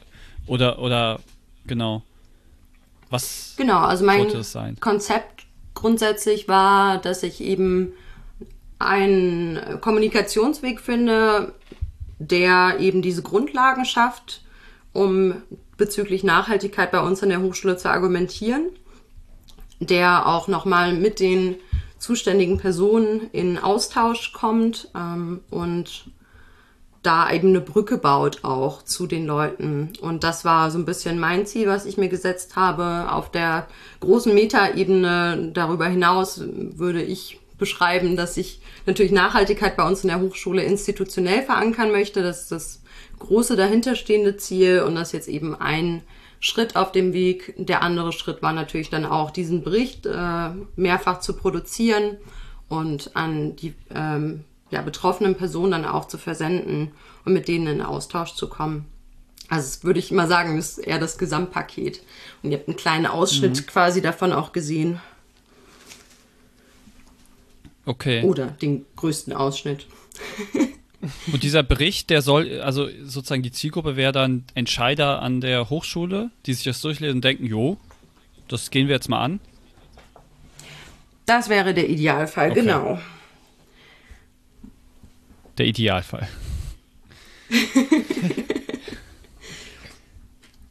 oder, oder genau. Was genau, also mein Konzept grundsätzlich war, dass ich eben einen Kommunikationsweg finde, der eben diese Grundlagen schafft, um bezüglich Nachhaltigkeit bei uns an der Hochschule zu argumentieren, der auch nochmal mit den zuständigen Personen in Austausch kommt ähm, und da eben eine Brücke baut auch zu den Leuten. Und das war so ein bisschen mein Ziel, was ich mir gesetzt habe. Auf der großen Metaebene darüber hinaus würde ich beschreiben, dass ich natürlich Nachhaltigkeit bei uns in der Hochschule institutionell verankern möchte. Das ist das große dahinterstehende Ziel und das jetzt eben ein Schritt auf dem Weg. Der andere Schritt war natürlich dann auch, diesen Bericht äh, mehrfach zu produzieren und an die ähm, ja, betroffenen Personen dann auch zu versenden und mit denen in Austausch zu kommen. Also würde ich immer sagen, ist eher das Gesamtpaket. Und ihr habt einen kleinen Ausschnitt mhm. quasi davon auch gesehen. Okay. Oder den größten Ausschnitt. Und dieser Bericht, der soll, also sozusagen die Zielgruppe wäre dann Entscheider an der Hochschule, die sich das durchlesen und denken, jo, das gehen wir jetzt mal an. Das wäre der Idealfall, okay. genau der Idealfall.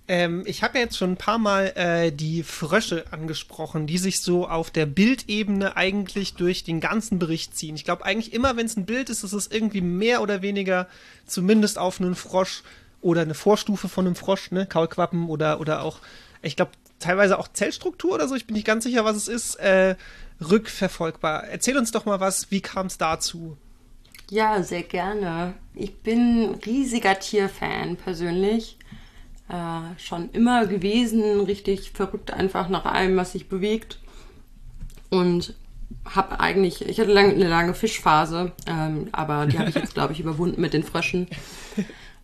ähm, ich habe ja jetzt schon ein paar Mal äh, die Frösche angesprochen, die sich so auf der Bildebene eigentlich durch den ganzen Bericht ziehen. Ich glaube eigentlich immer, wenn es ein Bild ist, ist es irgendwie mehr oder weniger zumindest auf einen Frosch oder eine Vorstufe von einem Frosch, ne, Kaulquappen oder, oder auch, ich glaube, teilweise auch Zellstruktur oder so, ich bin nicht ganz sicher, was es ist, äh, rückverfolgbar. Erzähl uns doch mal was, wie kam es dazu? Ja, sehr gerne. Ich bin riesiger Tierfan persönlich. Äh, schon immer gewesen, richtig verrückt einfach nach allem, was sich bewegt. Und habe eigentlich, ich hatte lang, eine lange Fischphase, ähm, aber die habe ich jetzt, glaube ich, überwunden mit den Fröschen.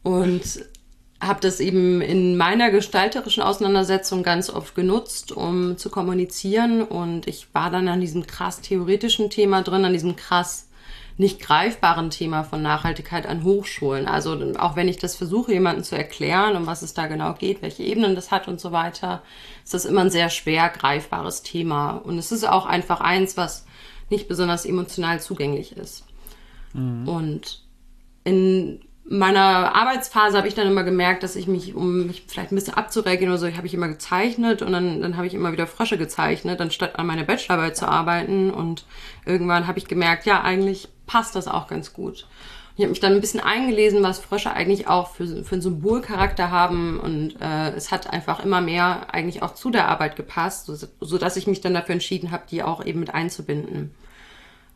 Und habe das eben in meiner gestalterischen Auseinandersetzung ganz oft genutzt, um zu kommunizieren. Und ich war dann an diesem krass theoretischen Thema drin, an diesem krass nicht greifbaren Thema von Nachhaltigkeit an Hochschulen. Also auch wenn ich das versuche, jemandem zu erklären, um was es da genau geht, welche Ebenen das hat und so weiter, ist das immer ein sehr schwer greifbares Thema. Und es ist auch einfach eins, was nicht besonders emotional zugänglich ist. Mhm. Und in meiner Arbeitsphase habe ich dann immer gemerkt, dass ich mich, um mich vielleicht ein bisschen abzuregeln oder so, habe ich immer gezeichnet und dann, dann habe ich immer wieder Frösche gezeichnet, anstatt an meiner Bachelorarbeit zu arbeiten. Und irgendwann habe ich gemerkt, ja, eigentlich passt das auch ganz gut. Ich habe mich dann ein bisschen eingelesen, was Frösche eigentlich auch für, für einen Symbolcharakter haben und äh, es hat einfach immer mehr eigentlich auch zu der Arbeit gepasst, so, so dass ich mich dann dafür entschieden habe, die auch eben mit einzubinden.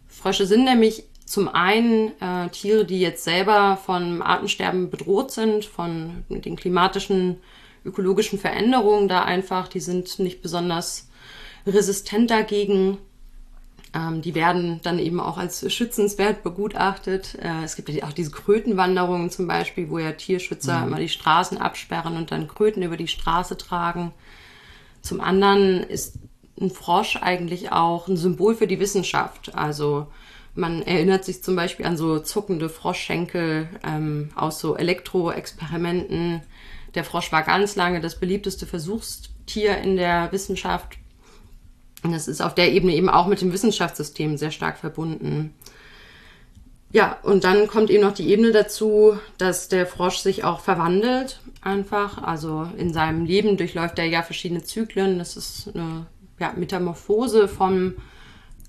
Frösche sind nämlich zum einen äh, Tiere, die jetzt selber von Artensterben bedroht sind, von den klimatischen, ökologischen Veränderungen da einfach. Die sind nicht besonders resistent dagegen. Ähm, die werden dann eben auch als schützenswert begutachtet. Äh, es gibt ja auch diese Krötenwanderungen zum Beispiel, wo ja Tierschützer mhm. immer die Straßen absperren und dann Kröten über die Straße tragen. Zum anderen ist ein Frosch eigentlich auch ein Symbol für die Wissenschaft. Also man erinnert sich zum Beispiel an so zuckende Froschschenkel ähm, aus so Elektroexperimenten. Der Frosch war ganz lange das beliebteste Versuchstier in der Wissenschaft. Und das ist auf der Ebene eben auch mit dem Wissenschaftssystem sehr stark verbunden. Ja, und dann kommt eben noch die Ebene dazu, dass der Frosch sich auch verwandelt einfach. Also in seinem Leben durchläuft er ja verschiedene Zyklen. Das ist eine ja, Metamorphose vom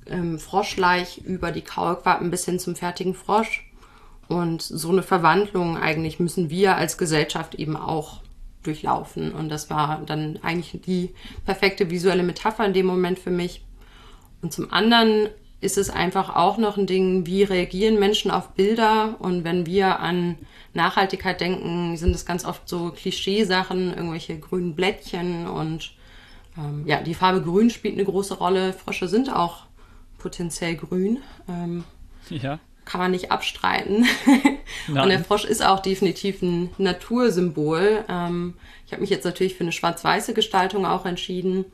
ähm, Froschleich über die Kaulquappen bis hin zum fertigen Frosch. Und so eine Verwandlung eigentlich müssen wir als Gesellschaft eben auch durchlaufen. Und das war dann eigentlich die perfekte visuelle Metapher in dem Moment für mich. Und zum anderen ist es einfach auch noch ein Ding, wie reagieren Menschen auf Bilder und wenn wir an Nachhaltigkeit denken, sind es ganz oft so Klischeesachen, irgendwelche grünen Blättchen und ähm, ja, die Farbe Grün spielt eine große Rolle. Frösche sind auch potenziell grün. Ähm, ja. Kann man nicht abstreiten. und der Frosch ist auch definitiv ein Natursymbol. Ähm, ich habe mich jetzt natürlich für eine schwarz-weiße Gestaltung auch entschieden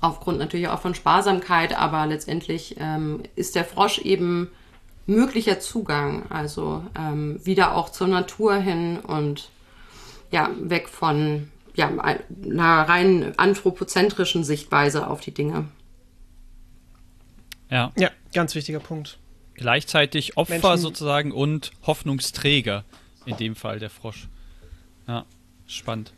aufgrund natürlich auch von Sparsamkeit, aber letztendlich ähm, ist der Frosch eben möglicher Zugang, also ähm, wieder auch zur Natur hin und ja, weg von ja, einer rein anthropozentrischen Sichtweise auf die Dinge. Ja. Ja, ganz wichtiger Punkt. Gleichzeitig Opfer Menschen sozusagen und Hoffnungsträger, in dem Fall der Frosch. Ja, spannend.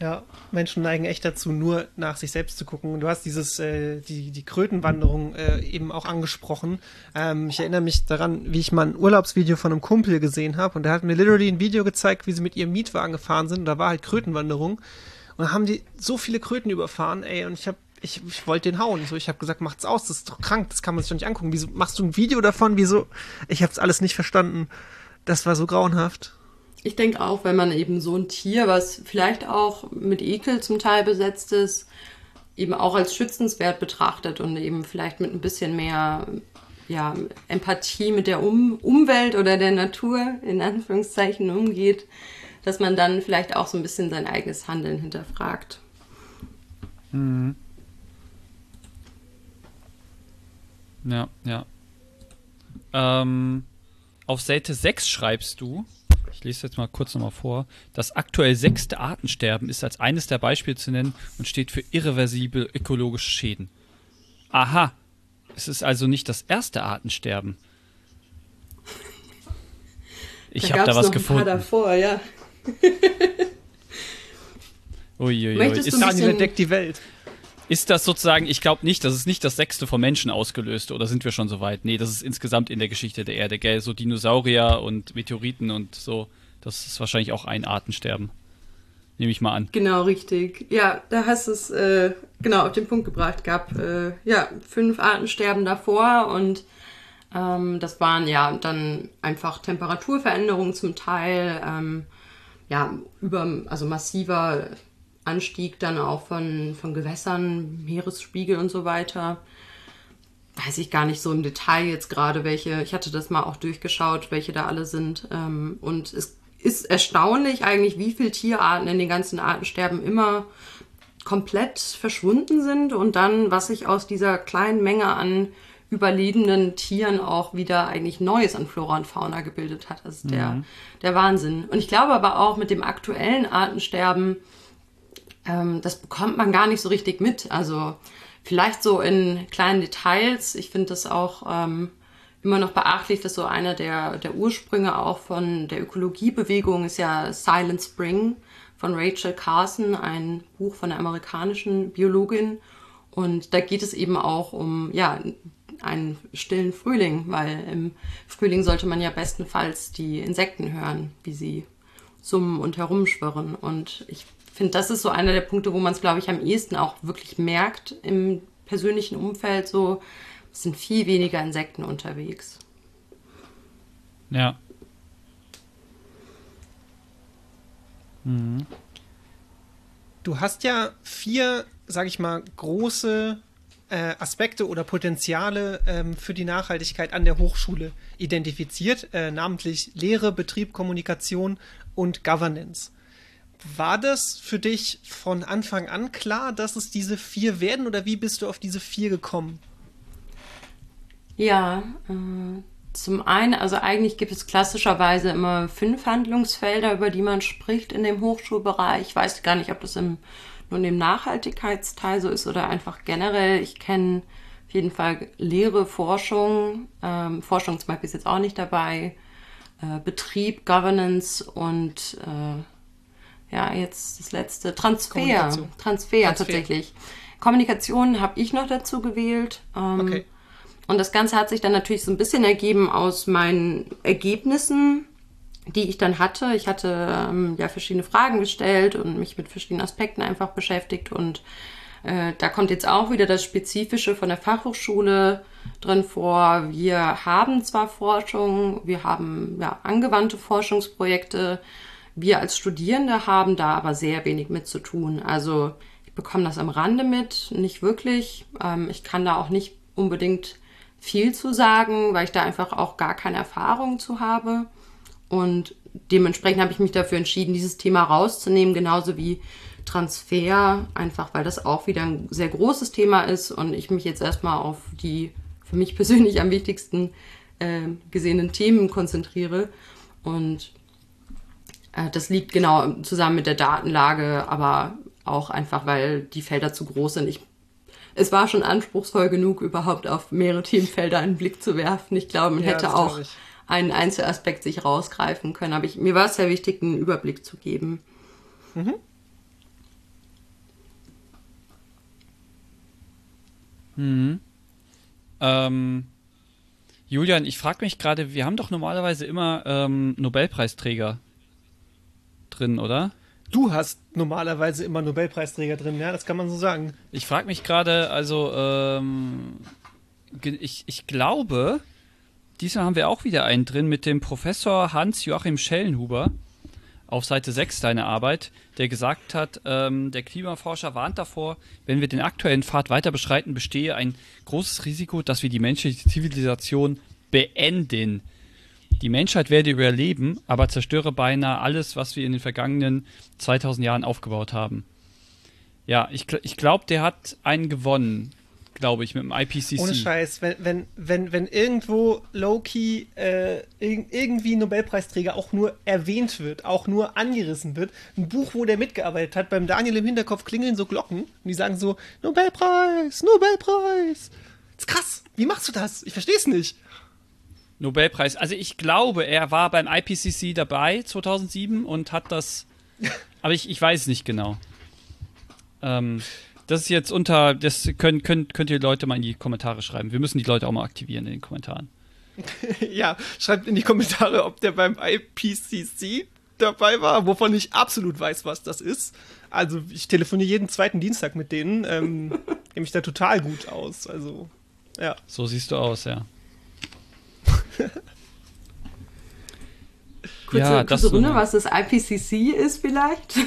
Ja, Menschen neigen echt dazu, nur nach sich selbst zu gucken. Du hast dieses, äh, die, die Krötenwanderung äh, eben auch angesprochen. Ähm, ich erinnere mich daran, wie ich mal ein Urlaubsvideo von einem Kumpel gesehen habe und der hat mir literally ein Video gezeigt, wie sie mit ihrem Mietwagen gefahren sind und da war halt Krötenwanderung und da haben die so viele Kröten überfahren, ey, und ich habe ich, ich wollte den hauen. So, ich habe gesagt, macht's aus, das ist doch krank, das kann man sich doch nicht angucken. Wieso machst du ein Video davon? Wieso? Ich habe es alles nicht verstanden. Das war so grauenhaft. Ich denke auch, wenn man eben so ein Tier, was vielleicht auch mit Ekel zum Teil besetzt ist, eben auch als schützenswert betrachtet und eben vielleicht mit ein bisschen mehr ja, Empathie mit der um Umwelt oder der Natur in Anführungszeichen umgeht, dass man dann vielleicht auch so ein bisschen sein eigenes Handeln hinterfragt. Mhm. Ja, ja. Ähm, auf Seite 6 schreibst du, ich lese jetzt mal kurz nochmal vor. Das aktuell sechste Artensterben ist als eines der Beispiele zu nennen und steht für irreversible ökologische Schäden. Aha, es ist also nicht das erste Artensterben. Ich habe da was noch gefunden. Ein paar davor, ja. Uiuiui. Ist du ein bisschen... deckt die Welt. Ist das sozusagen, ich glaube nicht, das ist nicht das sechste vom Menschen ausgelöste, oder sind wir schon so weit? Nee, das ist insgesamt in der Geschichte der Erde, gell? So Dinosaurier und Meteoriten und so. Das ist wahrscheinlich auch ein Artensterben. Nehme ich mal an. Genau, richtig. Ja, da hast du es äh, genau auf den Punkt gebracht. Gab äh, ja fünf Artensterben davor und ähm, das waren ja dann einfach Temperaturveränderungen zum Teil, ähm, ja, über, also massiver Anstieg dann auch von, von Gewässern, Meeresspiegel und so weiter. Weiß ich gar nicht so im Detail jetzt gerade, welche, ich hatte das mal auch durchgeschaut, welche da alle sind. Ähm, und es ist erstaunlich eigentlich, wie viele Tierarten in den ganzen Artensterben immer komplett verschwunden sind und dann, was sich aus dieser kleinen Menge an überlebenden Tieren auch wieder eigentlich Neues an Flora und Fauna gebildet hat. Das ist mhm. der, der Wahnsinn. Und ich glaube aber auch mit dem aktuellen Artensterben, ähm, das bekommt man gar nicht so richtig mit. Also vielleicht so in kleinen Details. Ich finde das auch ähm, immer noch beachtlich, dass so einer der, der Ursprünge auch von der Ökologiebewegung ist ja Silent Spring von Rachel Carson, ein Buch von einer amerikanischen Biologin. Und da geht es eben auch um, ja, einen stillen Frühling, weil im Frühling sollte man ja bestenfalls die Insekten hören, wie sie summen und herumschwirren. Und ich finde, das ist so einer der Punkte, wo man es, glaube ich, am ehesten auch wirklich merkt im persönlichen Umfeld. So es sind viel weniger Insekten unterwegs. Ja. Mhm. Du hast ja vier, sag ich mal, große äh, Aspekte oder Potenziale ähm, für die Nachhaltigkeit an der Hochschule identifiziert, äh, namentlich Lehre, Betrieb, Kommunikation und Governance. War das für dich von Anfang an klar, dass es diese vier werden oder wie bist du auf diese vier gekommen? Ja, äh, zum einen, also eigentlich gibt es klassischerweise immer fünf Handlungsfelder, über die man spricht in dem Hochschulbereich. Ich weiß gar nicht, ob das im, nur in dem Nachhaltigkeitsteil so ist oder einfach generell. Ich kenne auf jeden Fall Lehre, Forschung. Ähm, Forschung zum Beispiel ist jetzt auch nicht dabei. Äh, Betrieb, Governance und äh, ja, jetzt das letzte, Transfer. Transfer, Transfer. tatsächlich. Kommunikation habe ich noch dazu gewählt. Ähm, Okay. und das Ganze hat sich dann natürlich so ein bisschen ergeben aus meinen Ergebnissen, die ich dann hatte. Ich hatte ähm, ja verschiedene Fragen gestellt und mich mit verschiedenen Aspekten einfach beschäftigt. Und äh, da kommt jetzt auch wieder das Spezifische von der Fachhochschule drin vor. Wir haben zwar Forschung, wir haben ja angewandte Forschungsprojekte. Wir als Studierende haben da aber sehr wenig mit zu tun. Also ich bekomme das am Rande mit, nicht wirklich. Ähm, ich kann da auch nicht unbedingt viel zu sagen, weil ich da einfach auch gar keine Erfahrung zu habe. Und dementsprechend habe ich mich dafür entschieden, dieses Thema rauszunehmen, genauso wie Transfer, einfach weil das auch wieder ein sehr großes Thema ist und ich mich jetzt erstmal auf die für mich persönlich am wichtigsten äh, gesehenen Themen konzentriere. Und das liegt genau zusammen mit der Datenlage, aber auch einfach, weil die Felder zu groß sind. Ich, es war schon anspruchsvoll genug, überhaupt auf mehrere Themenfelder einen Blick zu werfen. Ich glaube, man Ja, hätte auch einen Einzelaspekt sich rausgreifen können. Aber ich, mir war es sehr wichtig, einen Überblick zu geben. Ähm, Julian, ich frage mich gerade, wir haben doch normalerweise immer ähm, Nobelpreisträger drin, oder? Du hast normalerweise immer Nobelpreisträger drin, ja, das kann man so sagen. Ich frage mich gerade, also ähm, ich, ich glaube, diesmal haben wir auch wieder einen drin mit dem Professor Hans-Joachim Schellenhuber auf Seite 6 deiner Arbeit, der gesagt hat, ähm, der Klimaforscher warnt davor, wenn wir den aktuellen Pfad weiter beschreiten, bestehe ein großes Risiko, dass wir die menschliche Zivilisation beenden. Die Menschheit werde überleben, aber zerstöre beinahe alles, was wir in den vergangenen 2000 Jahren aufgebaut haben. Ja, ich, ich glaube, der hat einen gewonnen, glaube ich, mit dem IPCC. Ohne Scheiß, wenn, wenn, wenn, wenn irgendwo Loki äh, irg irgendwie Nobelpreisträger auch nur erwähnt wird, auch nur angerissen wird, ein Buch, wo der mitgearbeitet hat, beim Daniel im Hinterkopf klingeln so Glocken und die sagen so, Nobelpreis, Nobelpreis. Das ist krass, wie machst du das? Ich verstehe es nicht. Nobelpreis. Also ich glaube, er war beim IPCC dabei 2007 und hat das, aber ich, ich weiß es nicht genau. Ähm, das ist jetzt unter, das können, könnt, könnt ihr Leute mal in die Kommentare schreiben. Wir müssen die Leute auch mal aktivieren in den Kommentaren. ja, schreibt in die Kommentare, ob der beim IPCC dabei war, wovon ich absolut weiß, was das ist. Also ich telefoniere jeden zweiten Dienstag mit denen, ähm, kenne mich da total gut aus. Also ja. So siehst du aus, ja. Kurze, Ja, das kurze so Runde, eine- was das IPCC ist vielleicht.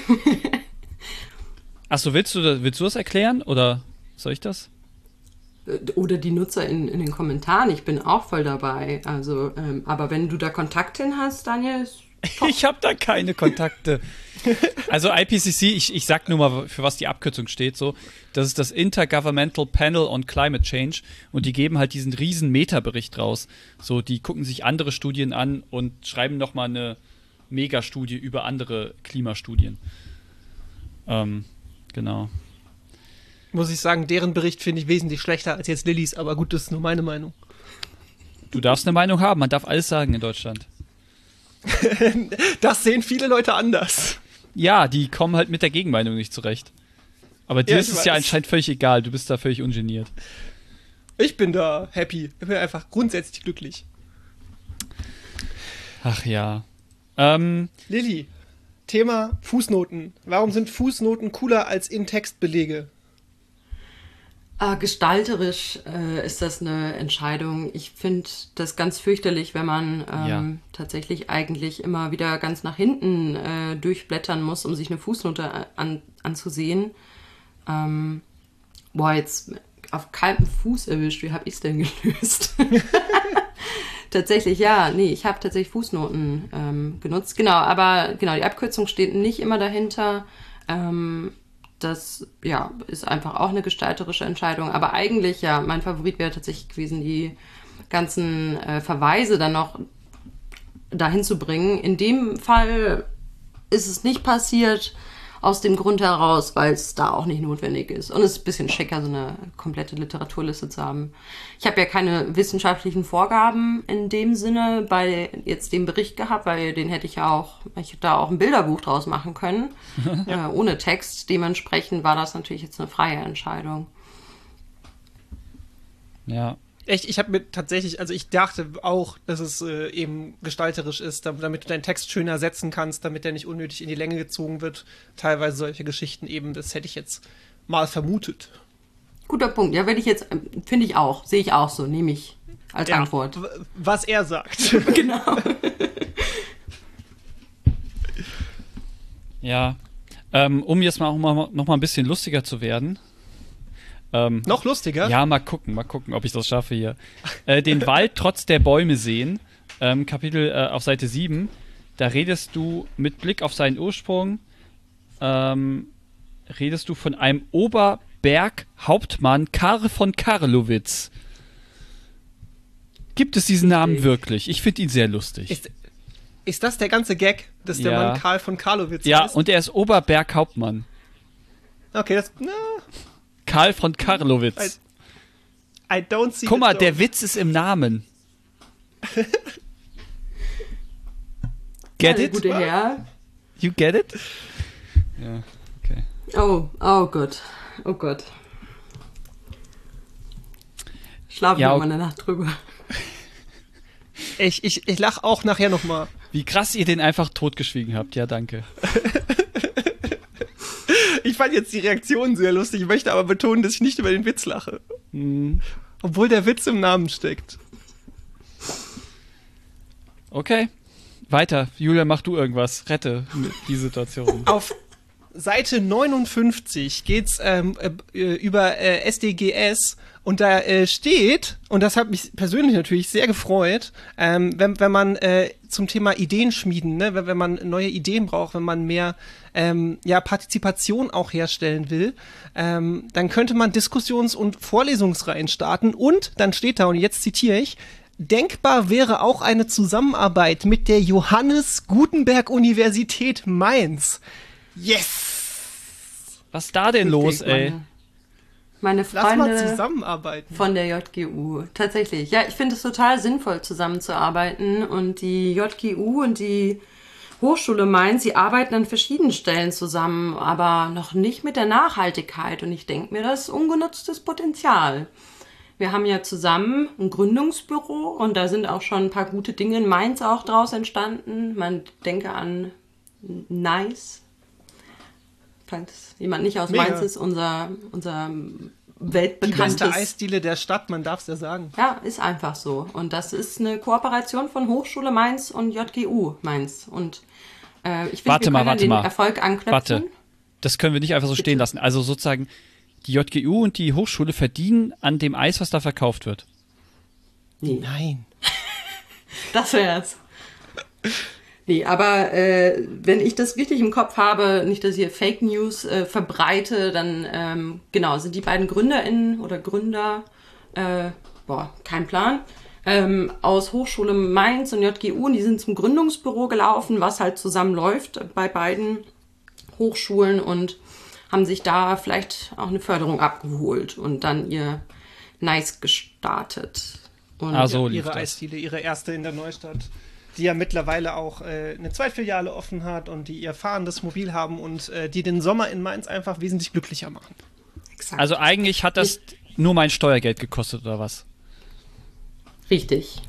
Achso, willst du, das- willst du das erklären oder soll ich das? Oder die Nutzer in, in den Kommentaren. Ich bin auch voll dabei. Also, ähm, aber wenn du da Kontakt hin hast, Daniel, ist Ich habe da keine Kontakte. Also IPCC, ich, ich sag nur mal, für was die Abkürzung steht, so. Das ist das Intergovernmental Panel on Climate Change und die geben halt diesen riesen Metabericht raus. So, die gucken sich andere Studien an und schreiben nochmal eine Megastudie über andere Klimastudien. Ähm, genau. Muss ich sagen, deren Bericht finde ich wesentlich schlechter als jetzt Lillys, aber gut, das ist nur meine Meinung. Du darfst eine Meinung haben, man darf alles sagen in Deutschland. Das sehen viele Leute anders. Ja, die kommen halt mit der Gegenmeinung nicht zurecht. Aber dir Ja, ist es ja anscheinend völlig egal, du bist da völlig ungeniert. Ich bin da happy. Ich bin einfach grundsätzlich glücklich. Ach ja. Ähm, Lilly, Thema Fußnoten. Warum sind Fußnoten cooler als In-Text-Belege? Ah, gestalterisch äh, ist das eine Entscheidung. Ich finde das ganz fürchterlich, wenn man ähm, Ja. tatsächlich eigentlich immer wieder ganz nach hinten äh, durchblättern muss, um sich eine Fußnote an, anzusehen. Ähm, boah, jetzt auf kaltem Fuß erwischt. Wie habe ich es denn gelöst? tatsächlich, ja. Nee, ich habe tatsächlich Fußnoten ähm, genutzt. Genau, aber genau, die Abkürzung steht nicht immer dahinter. Ähm, das ja, ist einfach auch eine gestalterische Entscheidung. Aber eigentlich, ja, mein Favorit wäre tatsächlich gewesen die ganzen äh, Verweise dann noch dahin zu bringen. In dem Fall ist es nicht passiert aus dem Grund heraus, weil es da auch nicht notwendig ist. Und es ist ein bisschen schicker, so eine komplette Literaturliste zu haben. Ich habe ja keine wissenschaftlichen Vorgaben in dem Sinne bei jetzt dem Bericht gehabt, weil den hätte ich ja auch, ich hätte da auch ein Bilderbuch draus machen können, ja. äh, ohne Text. Dementsprechend war das natürlich jetzt eine freie Entscheidung. Ja, Echt, ich habe mir tatsächlich, also ich dachte auch, dass es äh, eben gestalterisch ist, damit du deinen Text schöner setzen kannst, damit der nicht unnötig in die Länge gezogen wird. Teilweise solche Geschichten eben, das hätte ich jetzt mal vermutet. Guter Punkt. Ja, werde ich jetzt, finde ich auch, sehe ich auch so, nehme ich als ja, Antwort. Was er sagt. genau. ja, ähm, um jetzt mal auch mal, noch mal ein bisschen lustiger zu werden, ähm, Noch lustiger? Ja, mal gucken, mal gucken, ob ich das schaffe hier. Äh, den Wald trotz der Bäume sehen, ähm, Kapitel äh, auf Seite 7. Da redest du mit Blick auf seinen Ursprung, ähm, redest du von einem Oberberghauptmann Karl von Karlowitz. Gibt es diesen Namen wirklich? Ich finde ihn sehr lustig. Ist, ist, das der ganze Gag, dass der ja. Mann Karl von Karlowitz ja, ist? Ja, und er ist Oberberghauptmann. Okay, das. Na. Karl von Karlowitz. I, I don't see Guck mal, der Witz ist im Namen. get ja, it? Gute Herr. You get it? Ja, okay. Oh, oh Gott. Oh Gott. Schlafen ja, wir mal eine Nacht drüber. Ich, ich, ich lach auch nachher nochmal. Wie krass ihr den einfach totgeschwiegen habt. Ja, danke. Ich fand jetzt die Reaktion sehr lustig. Ich möchte aber betonen, dass ich nicht über den Witz lache. Mhm. Obwohl der Witz im Namen steckt. Okay. Weiter. Julia, mach du irgendwas. Rette die Situation. Auf Seite 59 geht's ähm, äh, über äh, SDGS und da äh, steht, und das hat mich persönlich natürlich sehr gefreut, ähm, wenn, wenn man äh, zum Thema Ideen schmieden, ne, wenn, wenn man neue Ideen braucht, wenn man mehr ähm, ja, Partizipation auch herstellen will, ähm, dann könnte man Diskussions- und Vorlesungsreihen starten und dann steht da, und jetzt zitiere ich, Denkbar wäre auch eine Zusammenarbeit mit der Johannes Gutenberg Universität Mainz. Yes! Was ist da denn los, ey? Meine, meine Freunde von der JGU. Tatsächlich. Ja, ich finde es total sinnvoll, zusammenzuarbeiten. Und die JGU und die Hochschule Mainz, sie arbeiten an verschiedenen Stellen zusammen, aber noch nicht mit der Nachhaltigkeit. Und ich denke mir, das ist ungenutztes Potenzial. Wir haben ja zusammen ein Gründungsbüro und da sind auch schon ein paar gute Dinge in Mainz auch draus entstanden. Man denke an Nice, falls jemand nicht aus Mega. Mainz ist, unser, unser weltbekanntes. Die beste Eisdiele der Stadt, man darf es ja sagen. Ja, ist einfach so. Und das ist eine Kooperation von Hochschule Mainz und JGU Mainz. Und äh, ich finde, wir mal, warte den mal. Erfolg anknüpfen. Warte, das können wir nicht einfach so Bitte. stehen lassen. Also sozusagen, die JGU und die Hochschule verdienen an dem Eis, was da verkauft wird. Nee. Nein. das wär's. Nee, aber äh, wenn ich das richtig im Kopf habe, nicht, dass ich hier Fake News äh, verbreite, dann ähm, genau, sind die beiden GründerInnen oder Gründer, äh, boah, kein Plan, ähm, aus Hochschule Mainz und JGU und die sind zum Gründungsbüro gelaufen, was halt zusammenläuft bei beiden Hochschulen und haben sich da vielleicht auch eine Förderung abgeholt und dann ihr Nice gestartet. Und also ihre Eisdiele, ihre erste in der Neustadt die ja mittlerweile auch äh, eine Zweitfiliale offen hat und die ihr fahrendes Mobil haben und äh, die den Sommer in Mainz einfach wesentlich glücklicher machen. Exakt. Also eigentlich hat das ich nur mein Steuergeld gekostet oder was? Richtig.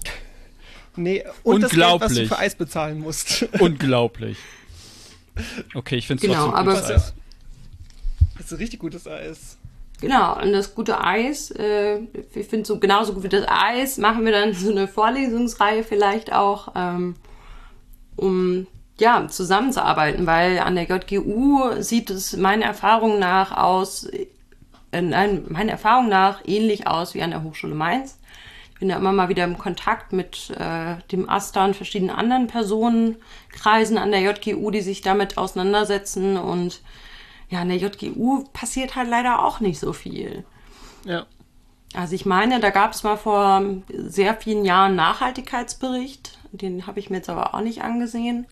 Nee, und das Geld, was du für Eis bezahlen musst. Unglaublich. Okay, ich finde es genau, trotzdem gutes aber Eis. Das ist ein richtig gutes Eis. Genau, und das gute Eis, äh, ich finde so genauso gut wie das Eis, machen wir dann so eine Vorlesungsreihe vielleicht auch, ähm, um ja, zusammenzuarbeiten, weil an der JGU sieht es meiner Erfahrung nach aus, äh, nein, meiner Erfahrung nach ähnlich aus wie an der Hochschule Mainz. Ich bin da immer mal wieder im Kontakt mit äh, dem AStA und verschiedenen anderen Personenkreisen an der JGU, die sich damit auseinandersetzen und ja, in der JGU passiert halt leider auch nicht so viel. Ja. Also ich meine, da gab es mal vor sehr vielen Jahren einen Nachhaltigkeitsbericht. Den habe ich mir jetzt aber auch nicht angesehen.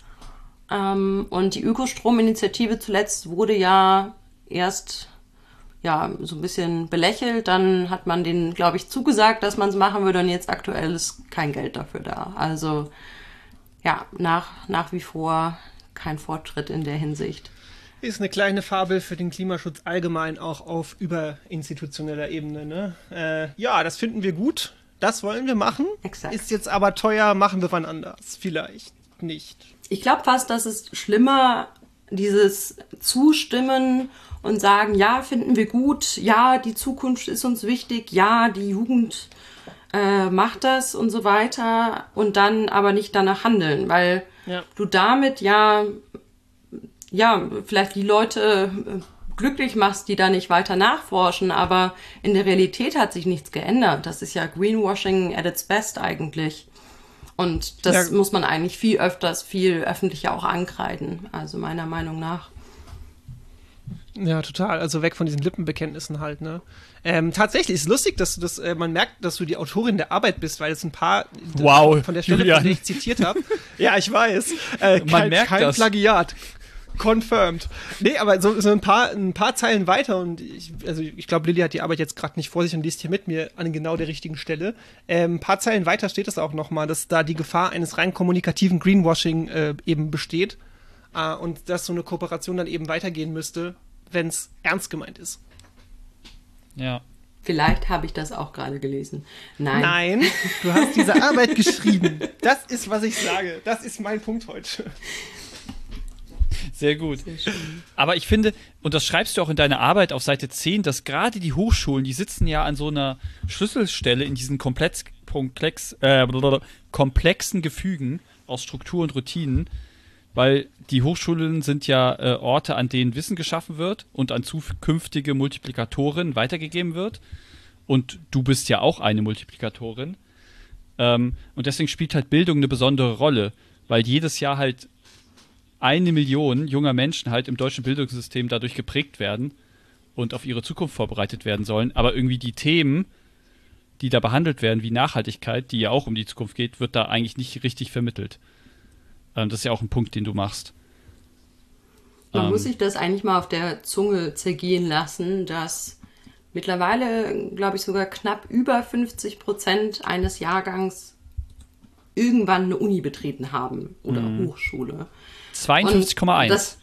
Ähm, und die Ökostrominitiative zuletzt wurde ja erst ja so ein bisschen belächelt. Dann hat man denen, glaube ich, zugesagt, dass man es machen würde. Und jetzt aktuell ist kein Geld dafür da. Also ja, nach, nach wie vor kein Fortschritt in der Hinsicht. Ist eine kleine Fabel für den Klimaschutz allgemein auch auf überinstitutioneller Ebene. Ne? Äh, ja, das finden wir gut. Das wollen wir machen. Exakt. Ist jetzt aber teuer, machen wir wann anders. Vielleicht nicht. Ich glaube fast, dass es schlimmer, dieses Zustimmen und sagen, ja, finden wir gut, ja, die Zukunft ist uns wichtig, ja, die Jugend äh, macht das und so weiter und dann aber nicht danach handeln, weil Ja. du damit ja, ja, vielleicht die Leute äh, glücklich machst, die da nicht weiter nachforschen, aber in der Realität hat sich nichts geändert. Das ist ja Greenwashing at its best eigentlich. Und das Ja. muss man eigentlich viel öfters, viel öffentlicher auch ankreiden, also meiner Meinung nach. Ja, total. Also weg von diesen Lippenbekenntnissen halt, ne? Ähm, tatsächlich ist lustig, dass du das, äh, man merkt, dass du die Autorin der Arbeit bist, weil es ein paar Wow, von der Stelle, Julian. von der ich zitiert habe. ja, ich weiß. Äh, Man kein, merkt kein das. Plagiat. Confirmed. Nee, aber so, so ein, paar, ein paar Zeilen weiter und ich, also ich glaube, Lilly hat die Arbeit jetzt gerade nicht vor sich und liest hier mit mir an genau der richtigen Stelle. Ähm, ein paar Zeilen weiter steht es auch nochmal, dass da die Gefahr eines rein kommunikativen Greenwashing äh, eben besteht äh, und dass so eine Kooperation dann eben weitergehen müsste, wenn es ernst gemeint ist. Ja. Vielleicht habe ich das auch gerade gelesen. Nein. Nein, du hast diese Arbeit geschrieben. Das ist, was ich sage. Das ist mein Punkt heute. Sehr gut. Aber ich finde, und das schreibst du auch in deiner Arbeit auf Seite 10, dass gerade die Hochschulen, die sitzen ja an so einer Schlüsselstelle in diesen komplex, komplex, äh, komplexen Gefügen aus Struktur und Routinen, weil die Hochschulen sind ja äh, Orte, an denen Wissen geschaffen wird und an zukünftige Multiplikatoren weitergegeben wird. Und du bist ja auch eine Multiplikatorin. Ähm, und deswegen spielt halt Bildung eine besondere Rolle, weil jedes Jahr halt eine Million junger Menschen halt im deutschen Bildungssystem dadurch geprägt werden und auf ihre Zukunft vorbereitet werden sollen. Aber irgendwie die Themen, die da behandelt werden, wie Nachhaltigkeit, die ja auch um die Zukunft geht, wird da eigentlich nicht richtig vermittelt. Ähm, das ist ja auch ein Punkt, den du machst. Man Ähm. muss sich das eigentlich mal auf der Zunge zergehen lassen, dass mittlerweile, glaube ich, sogar knapp über 50 Prozent eines Jahrgangs irgendwann eine Uni betreten haben oder Mhm. Hochschule. 52,1. das-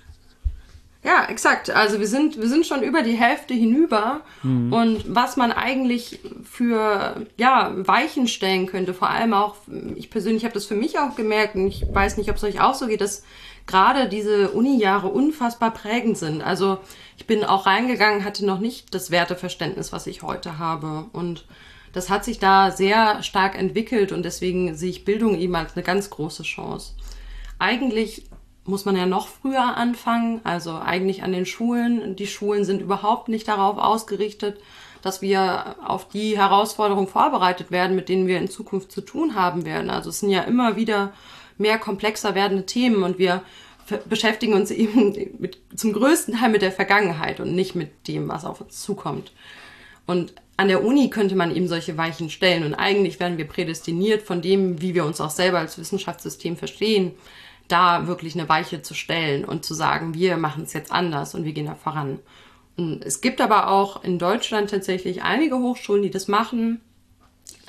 Ja, exakt. Also wir sind, wir sind schon über die Hälfte hinüber. Und was man eigentlich für ja, Weichen stellen könnte, vor allem auch, ich persönlich habe das für mich auch gemerkt, und ich weiß nicht, ob es euch auch so geht, dass gerade diese Uni-Jahre unfassbar prägend sind. Also ich bin auch reingegangen, hatte noch nicht das Werteverständnis, was ich heute habe. Und das hat sich da sehr stark entwickelt und deswegen sehe ich Bildung eben als eine ganz große Chance. Eigentlich muss man ja noch früher anfangen, also eigentlich an den Schulen. Die Schulen sind überhaupt nicht darauf ausgerichtet, dass wir auf die Herausforderungen vorbereitet werden, mit denen wir in Zukunft zu tun haben werden. Also es sind ja immer wieder mehr komplexer werdende Themen und wir beschäftigen uns eben mit, zum größten Teil mit der Vergangenheit und nicht mit dem, was auf uns zukommt. Und an der Uni könnte man eben solche Weichen stellen. Und eigentlich werden wir prädestiniert von dem, wie wir uns auch selber als Wissenschaftssystem verstehen, da wirklich eine Weiche zu stellen und zu sagen, wir machen es jetzt anders und wir gehen da voran. Und es gibt aber auch in Deutschland tatsächlich einige Hochschulen, die das machen.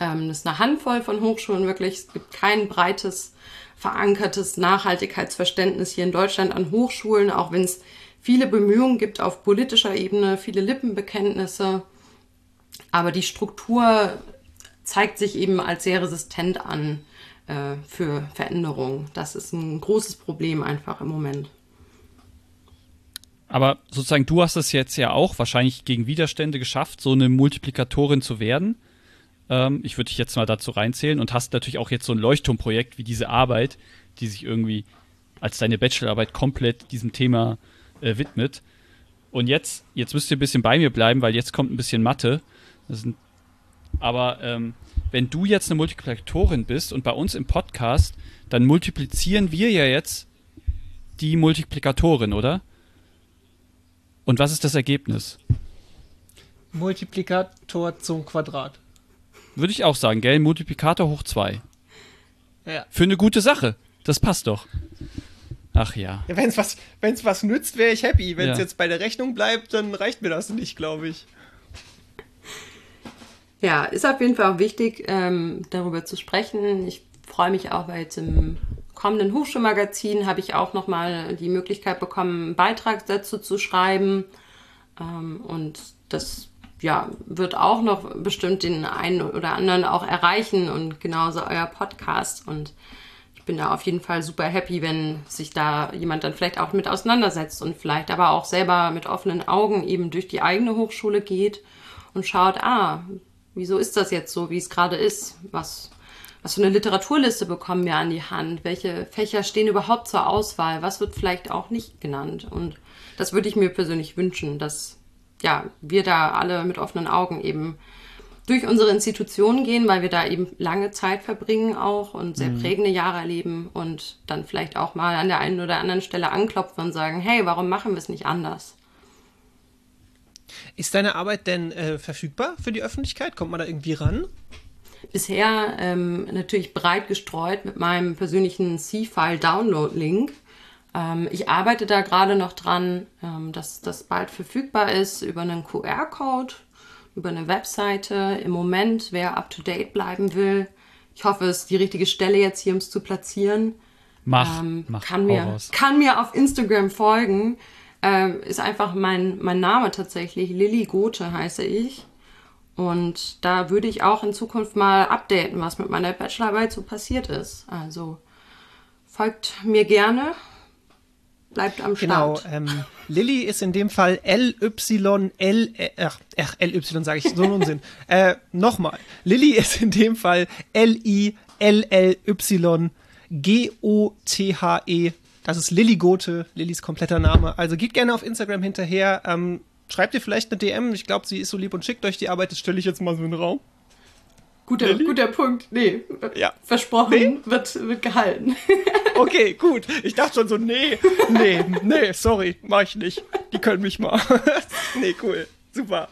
Ähm, das ist eine Handvoll von Hochschulen wirklich. Es gibt kein breites, verankertes Nachhaltigkeitsverständnis hier in Deutschland an Hochschulen, auch wenn es viele Bemühungen gibt auf politischer Ebene, viele Lippenbekenntnisse. Aber die Struktur zeigt sich eben als sehr resistent an äh, für Veränderungen. Das ist ein großes Problem einfach im Moment. Aber sozusagen, du hast es jetzt ja auch wahrscheinlich gegen Widerstände geschafft, so eine Multiplikatorin zu werden. Ähm, ich würde dich jetzt mal dazu reinzählen und hast natürlich auch jetzt so ein Leuchtturmprojekt wie diese Arbeit, die sich irgendwie als deine Bachelorarbeit komplett diesem Thema äh, widmet. Und jetzt, jetzt müsst ihr ein bisschen bei mir bleiben, weil jetzt kommt ein bisschen Mathe. Sind, aber ähm, wenn du jetzt eine Multiplikatorin bist und bei uns im Podcast, dann multiplizieren wir ja jetzt die Multiplikatorin, oder? Und was ist das Ergebnis? Multiplikator zum Quadrat. würde ich auch sagen, gell? Multiplikator hoch zwei. Ja. Für eine gute Sache. Das passt doch. Ach ja. Ja, wenn es was, wenn's was nützt, wäre ich happy. Wenn es Ja. jetzt bei der Rechnung bleibt, dann reicht mir das nicht, glaube ich. Ja, ist auf jeden Fall auch wichtig, ähm, darüber zu sprechen. Ich freue mich auch, weil jetzt im kommenden Hochschulmagazin habe ich auch nochmal die Möglichkeit bekommen, einen Beitrag dazu zu schreiben. Ähm, und das ja, wird auch noch bestimmt den einen oder anderen auch erreichen und genauso euer Podcast. Und ich bin da auf jeden Fall super happy, wenn sich da jemand dann vielleicht auch mit auseinandersetzt und vielleicht aber auch selber mit offenen Augen eben durch die eigene Hochschule geht und schaut, ah, wieso ist das jetzt so, wie es gerade ist? Was, was für eine Literaturliste bekommen wir an die Hand? Welche Fächer stehen überhaupt zur Auswahl? Was wird vielleicht auch nicht genannt? Und das würde ich mir persönlich wünschen, dass ja, wir da alle mit offenen Augen eben durch unsere Institutionen gehen, weil wir da eben lange Zeit verbringen auch und sehr prägende Jahre erleben und dann vielleicht auch mal an der einen oder anderen Stelle anklopfen und sagen, hey, warum machen wir es nicht anders? Ist deine Arbeit denn äh, verfügbar für die Öffentlichkeit? Kommt man da irgendwie ran? bisher ähm, natürlich breit gestreut mit meinem persönlichen C-File-Download-Link. Ähm, ich arbeite da gerade noch dran, ähm, dass das bald verfügbar ist über einen QR-Code, über eine Webseite. Im Moment, wer up-to-date bleiben will, ich hoffe, es ist die richtige Stelle jetzt hier, um es zu platzieren. Mach, Ähm, mach. kann, mir, raus. kann mir auf Instagram folgen. Ähm, ist einfach mein, mein Name tatsächlich. Lilly Gothe heiße ich. Und da würde ich auch in Zukunft mal updaten, was mit meiner Bachelorarbeit so passiert ist. Also folgt mir gerne, bleibt am Genau. Start. Ähm, Lilly ist in dem Fall LYL, äh, ach, ach, LY sage ich, so ein Unsinn. äh, Nochmal. Lilly ist in dem Fall L-I-L-L-Y G-O-T-H-E. Das ist Lilly Gothe, Lillys kompletter Name. Also geht gerne auf Instagram hinterher. Ähm, schreibt ihr vielleicht eine DM. Ich glaube, sie ist so lieb und schickt euch die Arbeit. Das stelle ich jetzt mal so in den Raum. Guter, Lilly? guter Punkt. Nee, Ja. versprochen, Nee? Wird, wird gehalten. Okay, gut. Ich dachte schon so, nee, nee, nee, sorry, mach ich nicht. Die können mich mal. nee, cool. Super.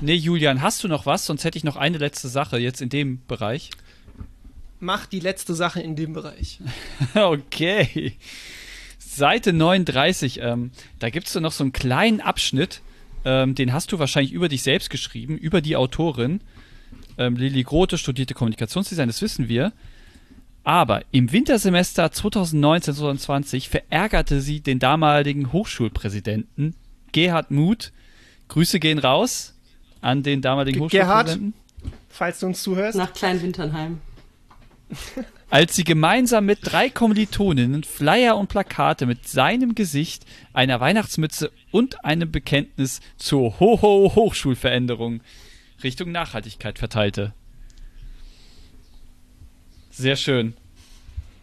Nee, Julian, hast du noch was? Sonst hätte ich noch eine letzte Sache jetzt in dem Bereich. Mach die letzte Sache in dem Bereich. Okay. Seite 39, ähm, da gibt es noch so einen kleinen Abschnitt, ähm, den hast du wahrscheinlich über dich selbst geschrieben, über die Autorin. Ähm, Lilly Grote studierte Kommunikationsdesign, das wissen wir. Aber im Wintersemester 2019-2020 verärgerte sie den damaligen Hochschulpräsidenten Gerhard Muth. Grüße gehen raus an den damaligen Ge- Gerhard? Hochschulpräsidenten. Falls du uns zuhörst. Nach Kleinwinternheim. Als sie gemeinsam mit drei Kommilitoninnen Flyer und Plakate mit seinem Gesicht, einer Weihnachtsmütze und einem Bekenntnis zur Ho-Ho-Hochschulveränderung Richtung Nachhaltigkeit verteilte. Sehr schön.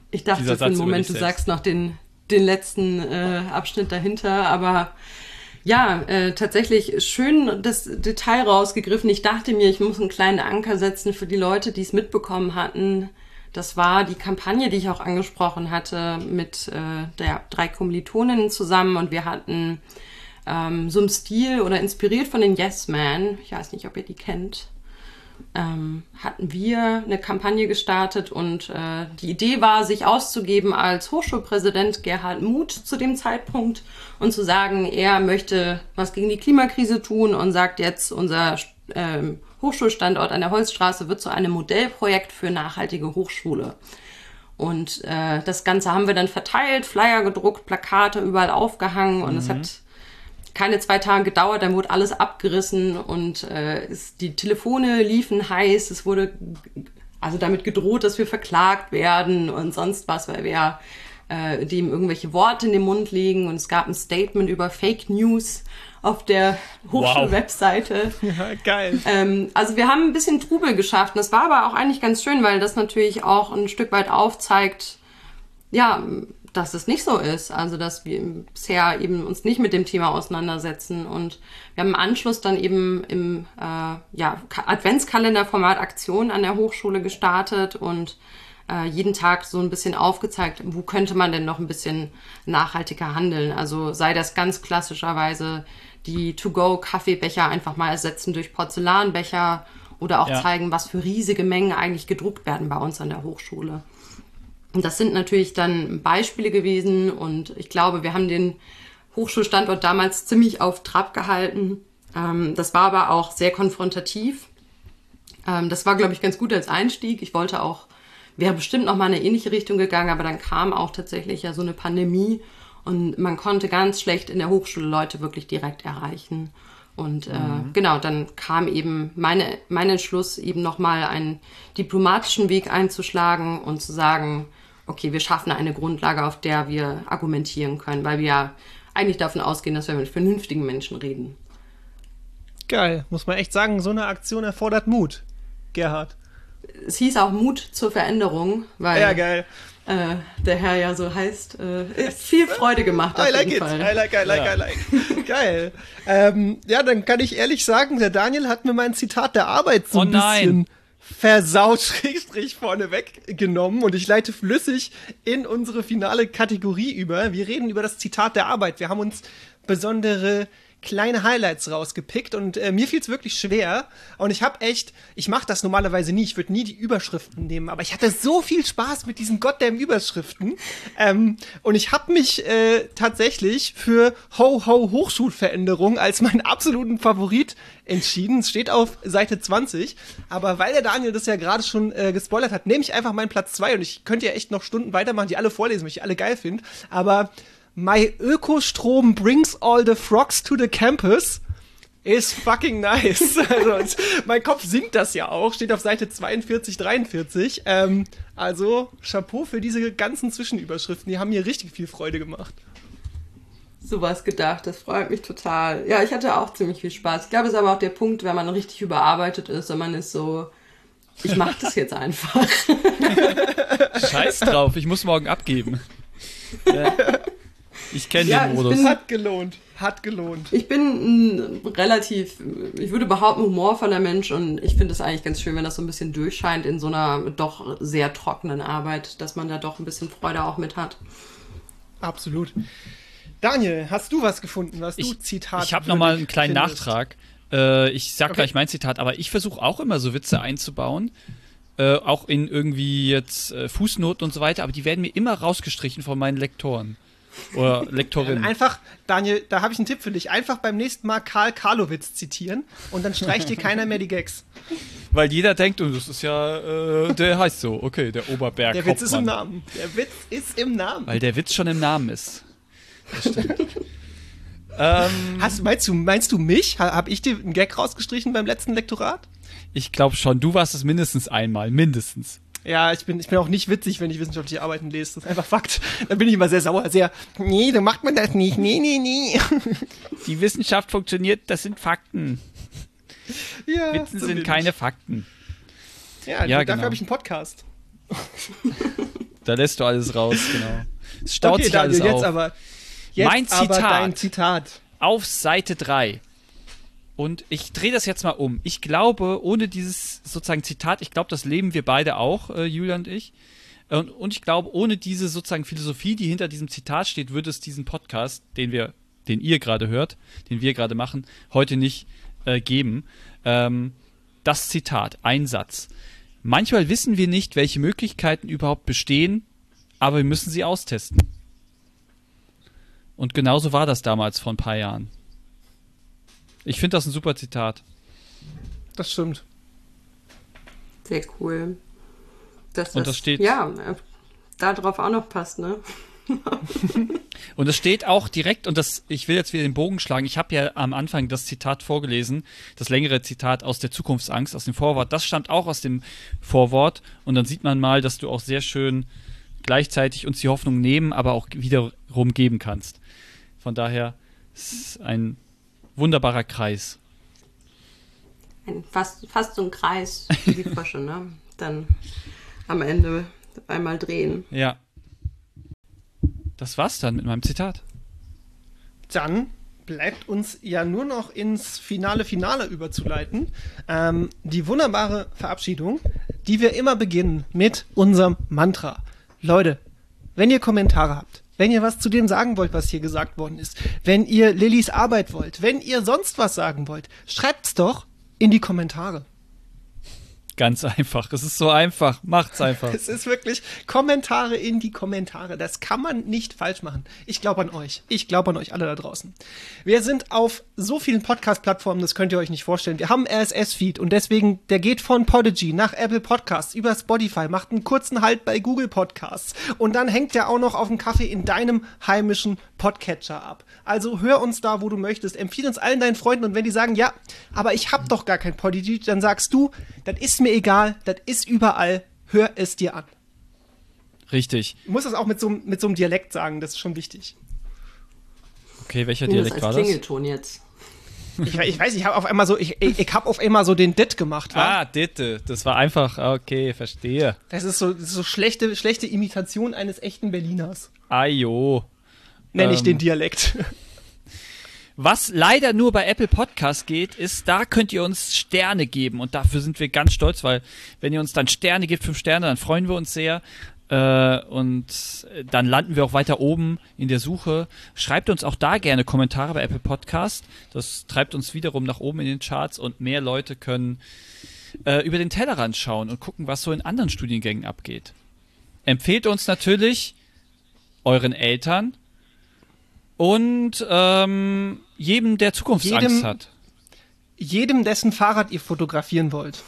Ich dachte Dieser für einen Moment, du sagst noch den, den letzten äh, Abschnitt dahinter, aber ja, äh, tatsächlich schön das Detail rausgegriffen. Ich dachte mir, ich muss einen kleinen Anker setzen für die Leute, die es mitbekommen hatten. Das war die Kampagne, die ich auch angesprochen hatte, mit äh, der drei Kommilitoninnen zusammen und wir hatten ähm, so im Stil oder inspiriert von den Yes Man, ich weiß nicht, ob ihr die kennt, ähm, hatten wir eine Kampagne gestartet und äh, die Idee war, sich auszugeben als Hochschulpräsident Gerhard Muth zu dem Zeitpunkt und zu sagen, er möchte was gegen die Klimakrise tun und sagt jetzt, unser ähm, Hochschulstandort an der Holzstraße wird zu einem Modellprojekt für nachhaltige Hochschule. Und äh, das Ganze haben wir dann verteilt, Flyer gedruckt, Plakate überall aufgehangen und es hat keine zwei Tage gedauert, dann wurde alles abgerissen und äh, es, die Telefone liefen heiß. Es wurde also damit gedroht, dass wir verklagt werden und sonst was, weil wir äh, dem irgendwelche Worte in den Mund legen. Und es gab ein Statement über Fake News auf der Hochschulwebseite. Ja, geil. Ähm, also wir haben ein bisschen Trubel geschafft. Und das war aber auch eigentlich ganz schön, weil das natürlich auch ein Stück weit aufzeigt, ja, dass es nicht so ist. Also dass wir bisher eben uns nicht mit dem Thema auseinandersetzen. Und wir haben im Anschluss dann eben im äh, ja, Ka- Adventskalenderformat Aktionen an der Hochschule gestartet und äh, jeden Tag so ein bisschen aufgezeigt, wo könnte man denn noch ein bisschen nachhaltiger handeln. Also sei das ganz klassischerweise die To-Go-Kaffeebecher einfach mal ersetzen durch Porzellanbecher oder auch Ja. zeigen, was für riesige Mengen eigentlich gedruckt werden bei uns an der Hochschule. Und das sind natürlich dann Beispiele gewesen und ich glaube, wir haben den Hochschulstandort damals ziemlich auf Trab gehalten. Ähm, das war aber auch sehr konfrontativ. Ähm, das war, glaube ich, ganz gut als Einstieg. Ich wollte auch, wäre bestimmt noch mal in eine ähnliche Richtung gegangen, aber dann kam auch tatsächlich ja so eine Pandemie und man konnte ganz schlecht in der Hochschule Leute wirklich direkt erreichen. Und äh, genau, dann kam eben meine, mein Entschluss, eben nochmal einen diplomatischen Weg einzuschlagen und zu sagen, okay, wir schaffen eine Grundlage, auf der wir argumentieren können, weil wir ja eigentlich davon ausgehen, dass wir mit vernünftigen Menschen reden. Geil, muss man echt sagen, so eine Aktion erfordert Mut. Gerhard. Es hieß auch Mut zur Veränderung, weil Ja, geil. äh, der Herr ja so heißt. Äh, ist viel Freude gemacht auf I like jeden it. Fall. I like, I like, Ja. I like. Geil. Ähm, ja, dann kann ich ehrlich sagen, der Daniel hat mir mein Zitat der Arbeit so Oh ein nein. bisschen versaut, Schrägstrich vorne weggenommen und ich leite flüssig in unsere finale Kategorie über. Wir reden über das Zitat der Arbeit. Wir haben uns besondere kleine Highlights rausgepickt und äh, mir fiel es wirklich schwer. Und ich habe echt, ich mache das normalerweise nie, ich würde nie die Überschriften nehmen, aber ich hatte so viel Spaß mit diesen goddamn Überschriften. Ähm, und ich habe mich äh, tatsächlich für Ho Ho Hochschulveränderung als meinen absoluten Favorit entschieden. Es steht auf Seite 20, aber weil der Daniel das ja gerade schon äh, gespoilert hat, nehme ich einfach meinen Platz 2 und ich könnte ja echt noch Stunden weitermachen, die alle vorlesen, weil ich alle geil finde, aber My Ökostrom brings all the frogs to the campus is fucking nice. Also, mein Kopf singt das ja auch, steht auf Seite 42, 43. Ähm, also, Chapeau für diese ganzen Zwischenüberschriften, die haben mir richtig viel Freude gemacht. Sowas gedacht, das freut mich total. Ja, ich hatte auch ziemlich viel Spaß. Ich glaube, es ist aber auch der Punkt, wenn man richtig überarbeitet ist und man ist so, ich mach das jetzt einfach. Scheiß drauf, ich muss morgen abgeben. Ja. Ich kenne Ja, den Modus. bin- Hat gelohnt, hat gelohnt. Ich bin ein relativ, ich würde behaupten, humorvoller Mensch und ich finde es eigentlich ganz schön, wenn das so ein bisschen durchscheint in so einer doch sehr trockenen Arbeit, dass man da doch ein bisschen Freude auch mit hat. Absolut. Daniel, hast du was gefunden, was du Ich, Zitat ich habe nochmal einen kleinen findest? Nachtrag. Äh, ich sag Okay. gleich mein Zitat, aber ich versuche auch immer so Witze einzubauen. Äh, auch in irgendwie jetzt äh, Fußnoten und so weiter, aber die werden mir immer rausgestrichen von meinen Lektoren. Oder Lektorinnen. Einfach, Daniel, da habe ich einen Tipp für dich. Einfach beim nächsten Mal Karl Karlowitz zitieren und dann streicht dir keiner mehr die Gags. Weil jeder denkt, oh, das ist ja, äh, der heißt so, okay, der Oberberg. Der Witz ist im. Namen. Der Witz ist im Namen. Weil der Witz schon im Namen ist. Das stimmt. ähm, Hast, meinst, du, meinst du mich? Ha, hab ich dir einen Gag rausgestrichen beim letzten Lektorat? ich glaube schon, du warst es mindestens einmal, mindestens. Ja, ich bin, ich bin auch nicht witzig, wenn ich wissenschaftliche Arbeiten lese. Das ist einfach Fakt. Dann bin ich immer sehr sauer, sehr, nee, so macht man das nicht. Nee, nee, nee. Die Wissenschaft funktioniert, das sind Fakten. ja, Witzen so sind keine ich. Fakten. Ja, Ja, dafür genau. habe ich einen Podcast. Da lässt du alles raus, genau. Es staut okay, sich Daniel, alles jetzt auf. aber. Mein Zitat. Zitat. auf Seite 3. Und ich drehe das jetzt mal um. Ich glaube, ohne dieses sozusagen Zitat, ich glaube, das leben wir beide auch, äh, Julia und ich. Und, und ich glaube, ohne diese sozusagen Philosophie, die hinter diesem Zitat steht, würde es diesen Podcast, den wir, den ihr gerade hört, den wir gerade machen, heute nicht äh, geben. Ähm, das Zitat, ein Satz. Manchmal wissen wir nicht, welche Möglichkeiten überhaupt bestehen, aber wir müssen sie austesten. Und genauso war das damals vor ein paar Jahren. Ich finde das ein super Zitat. Das stimmt. Sehr cool. Dass Und das steht- Ja, äh, da drauf auch noch passt, ne? Und es steht auch direkt, und das, ich will jetzt wieder den Bogen schlagen, ich habe ja am Anfang das Zitat vorgelesen, das längere Zitat aus der Zukunftsangst, aus dem Vorwort, das stammt auch aus dem Vorwort und dann sieht man mal, dass du auch sehr schön gleichzeitig uns die Hoffnung nehmen, aber auch wiederum geben kannst. Von daher ist es ein wunderbarer Kreis. Ein, fast, fast so ein Kreis wie die Frösche, ne? Dann am Ende einmal drehen. Ja. Das war's dann mit meinem Zitat. Dann bleibt uns ja nur noch ins finale Finale überzuleiten. Ähm, die wunderbare Verabschiedung, die wir immer beginnen mit unserem Mantra. Leute, wenn ihr Kommentare habt, wenn ihr was zu dem sagen wollt, was hier gesagt worden ist, wenn ihr Lillys Arbeit wollt, wenn ihr sonst was sagen wollt, schreibt's doch in die Kommentare. Ganz einfach. Es ist so einfach. Macht's einfach. Es ist wirklich Kommentare in die Kommentare. Das kann man nicht falsch machen. Ich glaube an euch. Ich glaube an euch alle da draußen. Wir sind auf so vielen Podcast-Plattformen, das könnt ihr euch nicht vorstellen. Wir haben RSS-Feed und deswegen, der geht von Podigy nach Apple Podcasts über Spotify, macht einen kurzen Halt bei Google Podcasts und dann hängt der auch noch auf dem Kaffee in deinem heimischen Podcatcher ab. Also hör uns da, wo du möchtest. Empfehle uns allen deinen Freunden und wenn die sagen, ja, aber ich hab doch gar kein Podigy, dann sagst du, das ist mir egal, das ist überall, hör es dir an. Richtig. Du musst das auch mit so, mit so einem Dialekt sagen, das ist schon wichtig. Okay, welcher nehme das Dialekt als war das? Klingelton jetzt. Ich, ich weiß, ich habe auf einmal so, ich, ich, ich habe auf einmal so den Dit gemacht. wa? Ah, Ditte. Das war einfach, okay, verstehe. Das ist so, das ist so schlechte, schlechte Imitation eines echten Berliners. Ajo. Nenne ich Ähm. den Dialekt. Was leider nur bei Apple Podcast geht, ist, da könnt ihr uns Sterne geben. Und dafür sind wir ganz stolz, weil wenn ihr uns dann Sterne gebt, fünf Sterne, dann freuen wir uns sehr. Äh, und dann landen wir auch weiter oben in der Suche. Schreibt uns auch da gerne Kommentare bei Apple Podcast. Das treibt uns wiederum nach oben in den Charts und mehr Leute können äh, über den Tellerrand schauen und gucken, was so in anderen Studiengängen abgeht. Empfehlt uns natürlich euren Eltern und ähm, jedem, der Zukunftsangst Jedem- hat. Jedem, dessen Fahrrad ihr fotografieren wollt.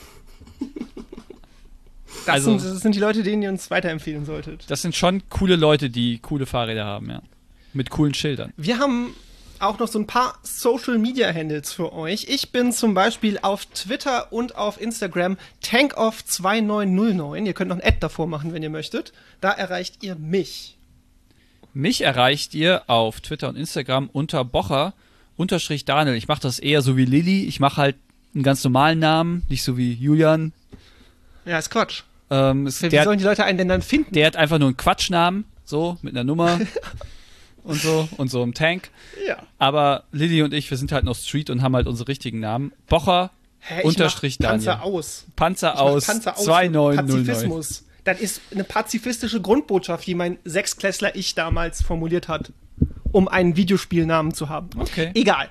Das, Also- sind, das sind die Leute, denen ihr uns weiterempfehlen solltet. Das sind schon coole Leute, die coole Fahrräder haben, ja. Mit coolen Schildern. Wir haben auch noch so ein paar Social Media Handles für euch. Ich bin zum Beispiel auf Twitter und auf Instagram tankoff2909. Ihr könnt noch ein Ad davor machen, wenn ihr möchtet. Da erreicht ihr mich. Mich erreicht ihr auf Twitter und Instagram unter Bocher unterstrich Daniel. Ich mache das eher so wie Lilly. Ich mache halt einen ganz normalen Namen, nicht so wie Julian. Ja, ist Quatsch. Ähm, es, Wie der, sollen die Leute einen denn dann finden? der hat einfach nur einen Quatschnamen, so mit einer Nummer und so und so einem Tank. ja. Aber Lilly und ich, wir sind halt noch Street und haben halt unsere richtigen Namen. Bocher Hä, ich unterstrich Daniel. Panzer aus. Panzer aus Panzer aus 2909. Pazifismus. Das ist eine pazifistische Grundbotschaft, die mein Sechsklässler ich damals formuliert hat, um einen Videospielnamen zu haben. Okay. Egal.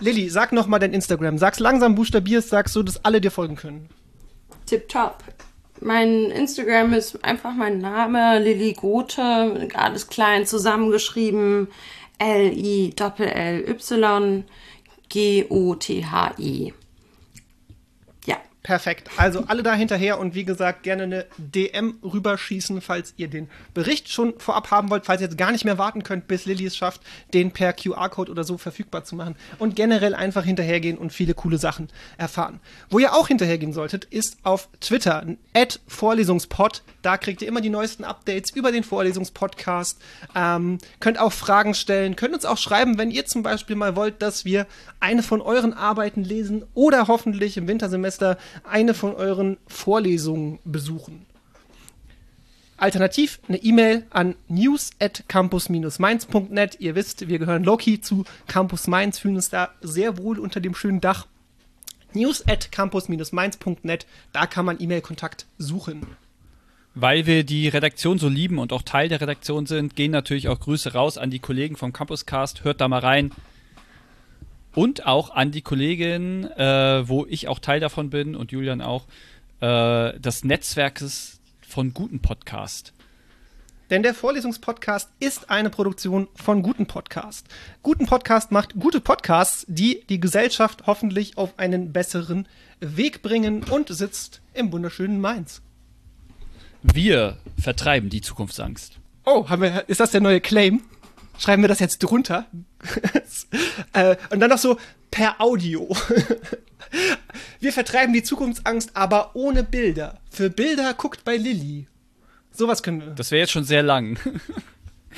Lilly, sag noch mal dein Instagram. Sag's langsam, buchstabierst, sagst so, dass alle dir folgen können. Tipptopp. Mein Instagram ist einfach mein Name, Lilly Gothe, alles klein zusammengeschrieben. L-I-L-L-Y G-O-T-H-I. Ja, Perfekt. Also alle da hinterher und wie gesagt, gerne eine DM rüberschießen, falls ihr den Bericht schon vorab haben wollt, falls ihr jetzt gar nicht mehr warten könnt, bis Lilly es schafft, den per QR-Code oder so verfügbar zu machen und generell einfach hinterhergehen und viele coole Sachen erfahren. Wo ihr auch hinterhergehen solltet, ist auf Twitter, at Vorlesungspod. Da kriegt ihr immer die neuesten Updates über den Vorlesungspodcast. Ähm, könnt auch Fragen stellen, könnt uns auch schreiben, wenn ihr zum Beispiel mal wollt, dass wir eine von euren Arbeiten lesen oder hoffentlich im Wintersemester eine von euren Vorlesungen besuchen. Alternativ eine E-Mail an news at campus-mainz.net. Ihr wisst, wir gehören Loki zu Campus Mainz, fühlen uns da sehr wohl unter dem schönen Dach. News at campus-mainz.net, da kann man E-Mail-Kontakt suchen. Weil wir die Redaktion so lieben und auch Teil der Redaktion sind, gehen natürlich auch Grüße raus an die Kollegen vom Campuscast. Hört da mal rein. Und auch an die Kollegin, äh, wo ich auch Teil davon bin und Julian auch, äh, des Netzwerkes von Guten Podcast. Denn der Vorlesungspodcast ist eine Produktion von Guten Podcast. Guten Podcast macht gute Podcasts, die die Gesellschaft hoffentlich auf einen besseren Weg bringen und sitzt im wunderschönen Mainz. Wir vertreiben die Zukunftsangst. Oh, haben wir, ist das der neue Claim? Schreiben wir das jetzt drunter? Äh, und dann noch so per Audio. wir vertreiben die Zukunftsangst, aber ohne Bilder. Für Bilder guckt bei Lilly. Sowas können wir. Das wäre jetzt schon sehr lang.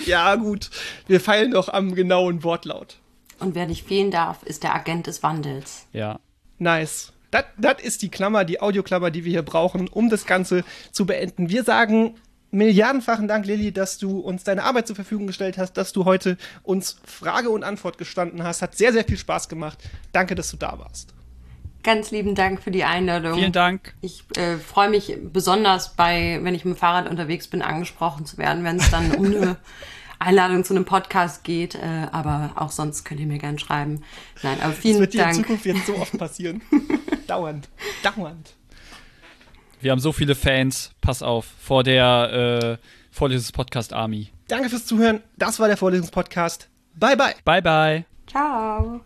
Ja, gut. Wir feilen doch am genauen Wortlaut. und wer nicht fehlen darf, ist der Agent des Wandels. ja. Nice. Das das ist die Klammer, die Audioklammer, die wir hier brauchen, um das Ganze zu beenden. Wir sagen milliardenfachen Dank, Lilly, dass du uns deine Arbeit zur Verfügung gestellt hast, dass du heute uns Frage und Antwort gestanden hast. Hat sehr, sehr viel Spaß gemacht. Danke, dass du da warst. Ganz lieben Dank für die Einladung. Vielen Dank. Ich äh, freue mich besonders bei, wenn ich mit dem Fahrrad unterwegs bin, angesprochen zu werden, wenn es dann um eine Einladung zu einem Podcast geht. Äh, aber auch sonst könnt ihr mir gerne schreiben. Nein, aber Das vielen wird dir in Dank. Zukunft jetzt so oft passieren. dauernd. Dauernd. Wir haben so viele Fans. Pass auf, vor der äh, Vorlesungs-Podcast Army. Danke fürs Zuhören. Das war der Vorlesungspodcast. Bye, bye. Bye, bye. Ciao.